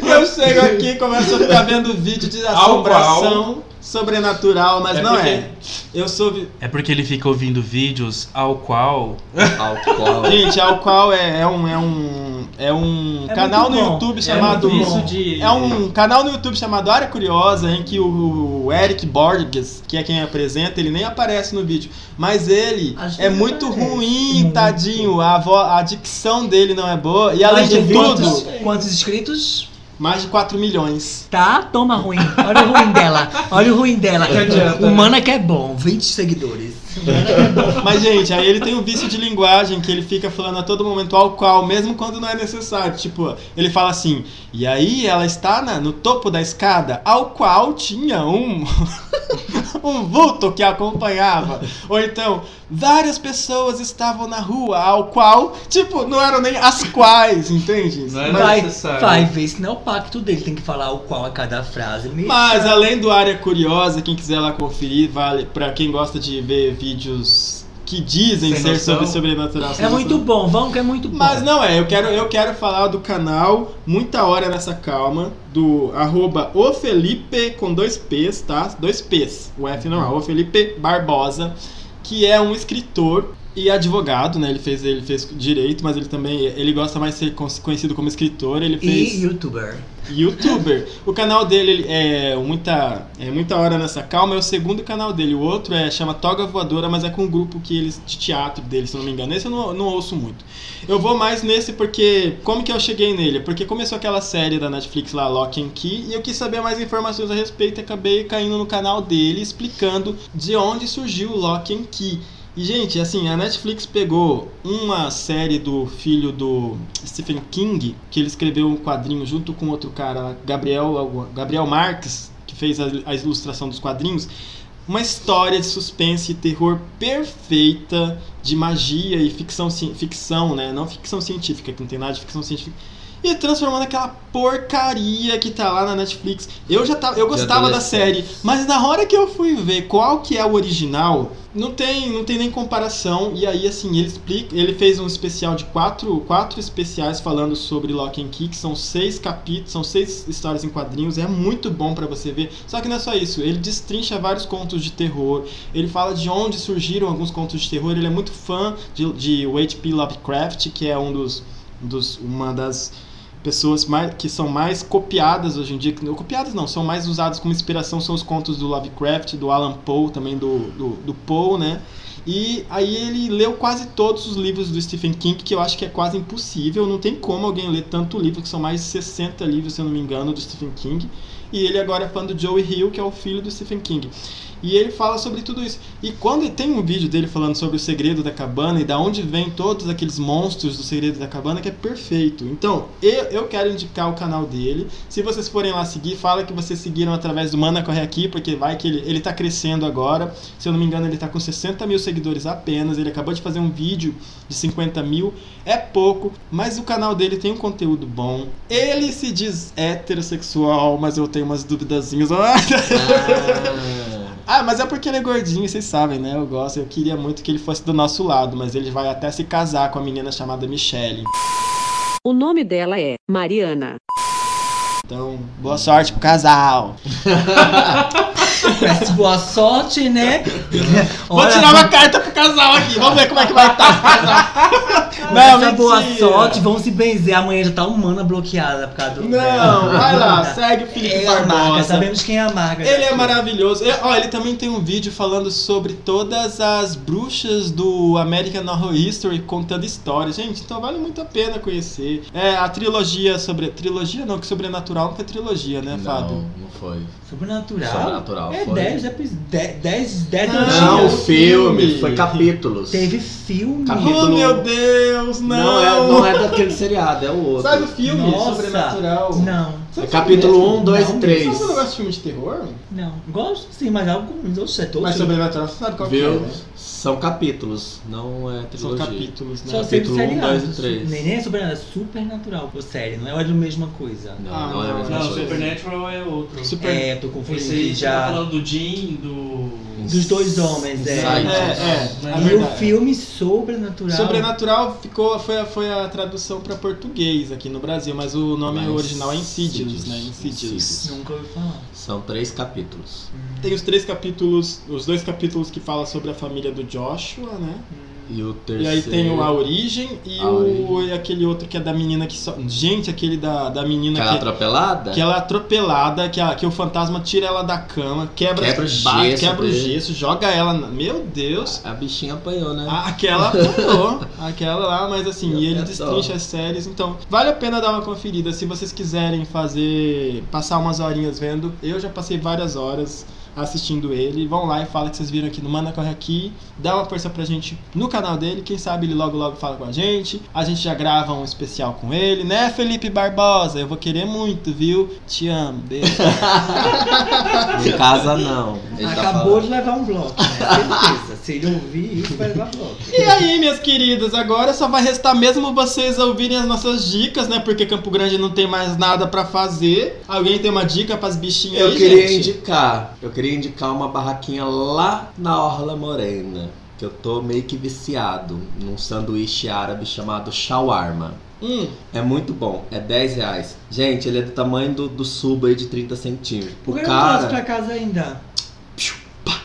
eu chego aqui e começo a ficar vendo vídeo de Ao assombração sobrenatural, mas É não porque- é. Eu sou. vi- É porque ele fica ouvindo vídeos ao qual. Álcool. Gente, ao qual é, é um. É um, é um É canal no. YouTube É chamado. de. É um canal no YouTube chamado Área Curiosa, em que o Eric Borges, que é quem apresenta, ele nem aparece no vídeo. Mas ele Acho é muito ruim, Muito. tadinho. A, vo- a dicção dele não é boa. E além Mas de tudo, Quantos, quantos inscritos? Mais de 4 milhões. Tá, toma ruim. Olha o ruim dela. Olha o ruim dela. Que adianta, o né? Que é bom, 20 seguidores. É bom. Mas, gente, aí ele tem um vício de linguagem que ele fica falando a todo momento ao qual, mesmo quando não é necessário. Tipo, ele fala assim, e aí ela está na- no topo da escada, ao qual tinha um. um vulto que a acompanhava. Ou então, várias pessoas estavam na rua, ao qual, tipo, não eram nem as quais, entende? Não é Mas- Vai, necessário. vai ver, se não é o pacto dele, tem que falar o qual a cada frase. Me Mas além do área curiosa, quem quiser lá conferir, vale pra quem gosta de ver vídeos que dizem Sem ser noção. sobre sobrenatural. É muito noção. bom, vamos que é muito bom. Mas não é, eu quero, eu quero falar do canal Muita Hora Nessa Calma, do arroba o Felipe com dois P's, tá? Dois P's, o F normal, o Felipe Barbosa, que é um escritor e advogado, né? Ele fez, ele fez direito, mas ele também, ele gosta mais de ser con- conhecido como escritor, ele fez... E youtuber. youtuber. O canal dele ele é muita, é muita hora nessa calma, é o segundo canal dele. O outro é chama Toga Voadora, mas é com um grupo que eles de teatro dele, se eu não me engano. Esse eu não, não ouço muito. Eu vou mais nesse porque como que eu cheguei nele? Porque começou aquela série da Netflix lá, Lock and Key, e eu quis saber mais informações a respeito e acabei caindo no canal dele explicando de onde surgiu o Lock and Key. E, gente, assim, a Netflix pegou uma série do filho do Stephen King, que ele escreveu um quadrinho junto com outro cara, Gabriel, Gabriel Marques, que fez a, a ilustração dos quadrinhos. Uma história de suspense e terror perfeita, de magia e ficção, ficção, né? Não ficção científica, que não tem nada de ficção científica. E transformando aquela porcaria que tá lá na Netflix. Eu já tava, eu gostava da série, mas na hora que eu fui ver qual que é o original, não tem, não tem nem comparação. E aí assim, ele explica, ele fez um especial de quatro, quatro especiais falando sobre Lock and Key, que são seis capítulos, são seis histórias em quadrinhos, é muito bom pra você ver. Só que não é só isso, ele destrincha vários contos de terror, ele fala de onde surgiram alguns contos de terror, ele é muito fã de, de H.P. Lovecraft, que é um dos, dos uma das pessoas mais, que são mais copiadas hoje em dia, que- copiadas não, são mais usadas como inspiração são os contos do Lovecraft, do Alan Poe, também do, do, do Poe, né? E aí ele leu quase todos os livros do Stephen King, que eu acho que é quase impossível, não tem como alguém ler tanto livro, que são mais de 60 livros, se eu não me engano, do Stephen King. E ele agora é fã do Joey Hill, que é o filho do Stephen King. E ele fala sobre tudo isso. E quando tem um vídeo dele falando sobre o segredo da cabana e da onde vem todos aqueles monstros do segredo da cabana, que é perfeito. Então, eu, eu quero indicar o canal dele. Se vocês forem lá seguir, fala que vocês seguiram através do Mana Corre Aqui, porque vai que ele, ele tá crescendo agora. Se eu não me engano, ele tá com 60 mil seguidores apenas. Ele acabou de fazer um vídeo de 50 mil. É pouco, mas o canal dele tem um conteúdo bom. Ele se diz heterossexual, mas eu tenho umas duvidazinhas. Ah, mas é porque ele é gordinho, vocês sabem, né? Eu gosto, eu queria muito que ele fosse do nosso lado, mas ele vai até se casar com a menina chamada Michelle. O nome dela é Mariana. Então, boa sorte pro casal. Peço boa sorte, né? Vou Olha, tirar uma carta pro casal aqui, vamos ver como é que vai estar esse casal. Mentira. boa sorte, vão se benzer. Amanhã já tá humana bloqueada por causa do. Não, vai lá, segue o Felipe É Barbosa. sabemos quem é a Marga. Ele é maravilhoso. E, ó, ele também tem um vídeo falando sobre todas as bruxas do American Horror History contando histórias. Gente, então vale muito a pena conhecer. É, a trilogia sobre. Trilogia não, que sobrenatural não foi trilogia, né, Fábio? Não, não foi. Sobrenatural? Sobrenatural, É foi. 10 episódios. 10 10 Não, Não, o filme, filme. foi capítulos. Teve filme. Capítulo- Oh, meu Deus, não! Não é, não é daquele seriado, é o outro. Sabe o filme Nossa. Sobrenatural? Não, É capítulo 1, 2 Não, e 3. Sabe você não gosta de filme de terror? não. Gosto sim, mas alguns. Oxe, é todo Mas filme. Sobrenatural, você sabe qual que é, Viu? né? São capítulos, não é São trilogia. capítulos, né? Do Capítulo um, seriado. dois e três. Nem nem é sobrenatural, é supernatural. Ou série, não é a mesma coisa. Não, Ah, não é a não, mesma Não, coisa. Supernatural é outro. Super... É, tô confundindo Esse já tá já. falando do Jim, do. Dos dois homens, é. É, é, Não é é E o filme Sobrenatural. Sobrenatural ficou, foi, a- foi a tradução para português aqui no Brasil, mas o nome Mas original é Insidious, Insidious. né? Nunca ouvi falar. São três capítulos. Tem os três capítulos, os dois capítulos que falam sobre a família do Joshua, né? E o E terceiro. aí tem o A Origem e A o Origem. e aquele outro que é da menina que só. Gente, aquele da, da menina que. atropelada? Que ela é atropelada, que, a, que o fantasma tira ela da cama, quebra, Quebra o bate, gesso quebra o gesso, joga ela. na- Meu Deus! A bichinha apanhou, né? Aquela pulou, aquela lá, mas assim, Meu e ele destrincha as séries, então vale a pena dar uma conferida. Se vocês quiserem fazer, passar umas horinhas vendo, eu já passei várias horas. Assistindo ele. Vão lá e fala que vocês viram aqui no Mana Corre Aqui. Dá uma força pra gente no canal dele. Quem sabe ele logo logo fala com a gente. A gente já grava um especial com ele, né, Felipe Barbosa? Eu vou querer muito, viu? Te amo. Beijo. Em casa não. Ele tá Acabou falando. de levar um bloco, né? Certeza. Se ele ouvir isso, vai levar bloco. E aí, minhas queridas, agora só vai restar mesmo vocês ouvirem as nossas dicas, né? Porque Campo Grande não tem mais nada pra fazer. Alguém tem uma dica pras bichinhas Eu aí, queria gente? indicar. Eu queria indicar uma barraquinha lá na Orla Morena. Que eu tô meio que viciado num sanduíche árabe chamado shawarma. Hum, É muito bom, é 10 reais. Gente, ele é do tamanho do, do subo aí de 30 centímetros. O Por que não trouxe cara, pra casa ainda?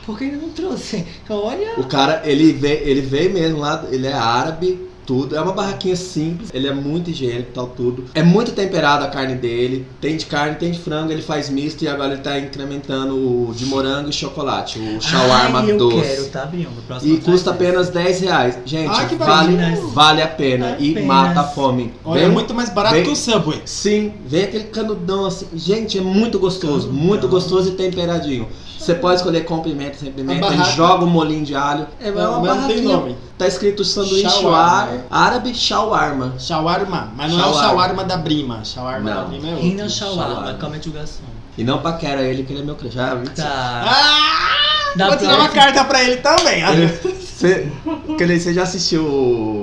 Por que ainda não trouxe? Olha. o cara, ele veio, ele veio mesmo lá, ele é árabe, tudo. É uma barraquinha simples, ele é muito higiênico, tal, tudo. É muito temperado a carne dele. Tem de carne, tem de frango, ele faz misto e agora ele tá incrementando o de morango e chocolate, o shawarma Ai, eu doce. quero, tá? Próximo E custa apenas 10 reais. Gente, Ai, vale, vale a pena. E Apenas. mata a fome. olha, é Vem- muito mais barato vem- que o Subway. Sim, vem aquele canudão assim. Gente, é muito gostoso. Canudão. Muito gostoso e temperadinho. Você pode escolher com pimenta, sem pimenta. Ele joga um molinho de alho. É, é uma mas não tem barraquinha. nome. Tá escrito sanduíche Shawarma. ar- árabe shawarma. Shawarma, mas não é o Shawarma. shawarma da Brima. Shawarma Não. da Brima é outro. Rina Shawarma, Shawarma. come de garçom. E não paquera ele, que ele é meu crush. Ah. Tá. Ah! Vou tirar uma carta pra ele também. Ele- Você, você já assistiu o-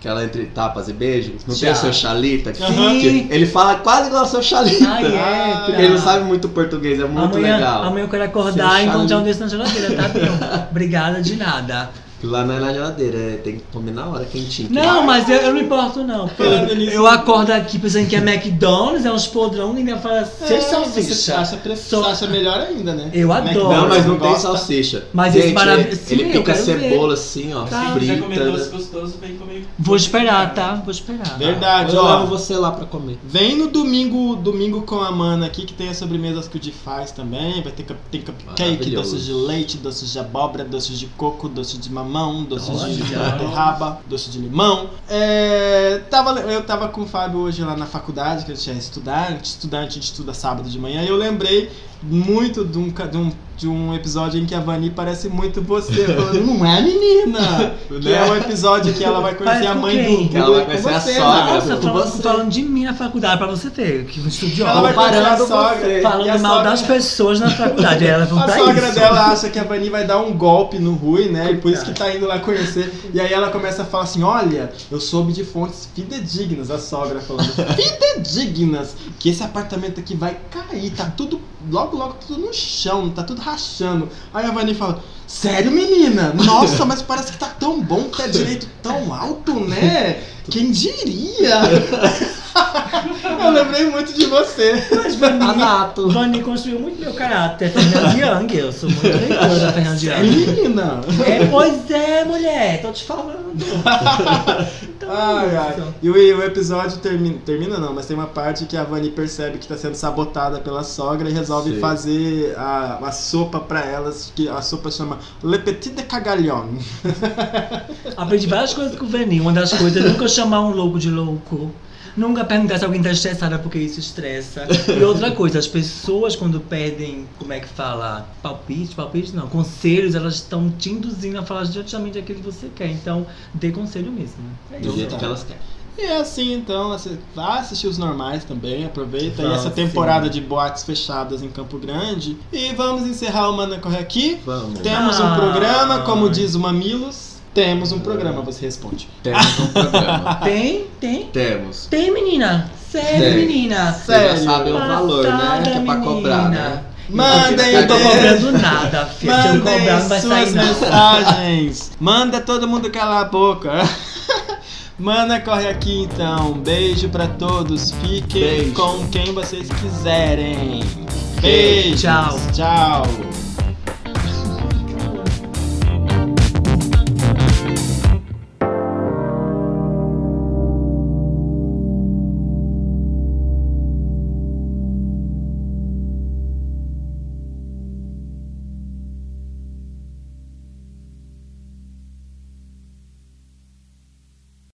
aquela entre tapas e beijos? Não tem o seu Chalita? Que- Aham. que ele fala quase igual ao seu Chalita. Ah, é, Porque ele não sabe muito português, é muito amanhã, legal. amanhã eu quero acordar Seu e encontrar um desse na geladeira, tá, Bianca? Obrigada de nada. Lá não é na geladeira, é- tem que comer na hora, quentinho. Não, mas eu, eu não importo, não. pô. Falando nisso- Eu acordo aqui pensando que é McDonald's, é uns podrão, ninguém fala ser É, Você salsicha. acha, acha melhor ainda, né? Eu adoro. Não, mas não tem gosta. salsicha. Mas Gente, esse maravilhoso- ele, eu pica cebola assim, ó, Tá. Se quiser comer doce frita. gostoso, vem comer. Vou esperar, tá? Vou esperar. Verdade, Eu ó. levo você lá pra comer. Vem no domingo, domingo com a Mana aqui, que tem as sobremesas que o Di faz também. Vai ter, tem cupcake, doces de leite, doces de abóbora, doces de coco, doces de mamão, doces de Olha. beterraba, doce de limão. É, tava, eu tava com o Fábio hoje lá na faculdade, que a gente é estudante, estudante, a gente estuda sábado de manhã, e eu lembrei muito de um, de um, de um episódio em que a Vani parece muito você, falando, não é menina? que é o episódio que ela vai conhecer a mãe quem? do Que ela vai com conhecer a sogra. Nath. Nossa, com falando, você. falando de mim na faculdade, pra você ver, que estudiosa. Ela vai conhecer a sogra. você. e a Falando mal sogra- das pessoas na faculdade. Ela vai A sogra isso. dela acha que a Vani vai dar um golpe no Rui, né? E por isso que tá indo lá conhecer. E aí ela começa a falar assim: Olha, eu soube de fontes fidedignas, a sogra falando, fidedignas, que esse apartamento aqui vai cair, tá tudo, logo, logo, tudo no chão, tá tudo rachando. Aí a Vani fala: Sério, menina? Nossa, mas parece que tá tão bom, pé direito tão alto, né? Quem diria? eu lembrei muito de você. Mas Vani, Anato. Vani construiu muito meu caráter. Fernanda Young, eu sou muito leitora da Fernanda É, Young. menina? É, pois é, mulher, tô te falando. Então, Ai, ai. isso. E o, o episódio termina, termina não, mas tem uma parte que a Vani percebe que está sendo sabotada pela sogra e resolve Sim. fazer a, a sopa pra elas, que a sopa chama Le Petit de Cagalhon. Aprendi várias coisas com o Vani. Uma das coisas é nunca chamar um louco de louco. Nunca perguntar se alguém tá estressada porque isso estressa. E outra coisa, as pessoas quando perdem, como é que fala? Palpite, palpite não, conselhos, elas estão te induzindo a falar justamente aquilo que você quer. Então, dê conselho mesmo. É Do isso. jeito que elas querem. E é assim, então, vá assistir os normais também, aproveita aí Vamos, essa temporada de boates fechadas em Campo Grande. E vamos encerrar o Mana Corre aqui. Vamos. Temos um Ai. programa, como diz o Mamilos, temos um programa, você responde. Temos um programa. Tem, tem. Temos. Tem, menina. Sério, Tem. menina. Você já Sério? sabe o valor, né? Que é pra cobrar, menina. né? Mandem Eu tô cobrando nada, filha. Se eu cobrar, não vai suas sair mensagens. Manda todo mundo calar a boca. Mana corre aqui então. Beijo pra todos. Fiquem Beijo. com quem vocês quiserem. Beijo. Tchau. Tchau.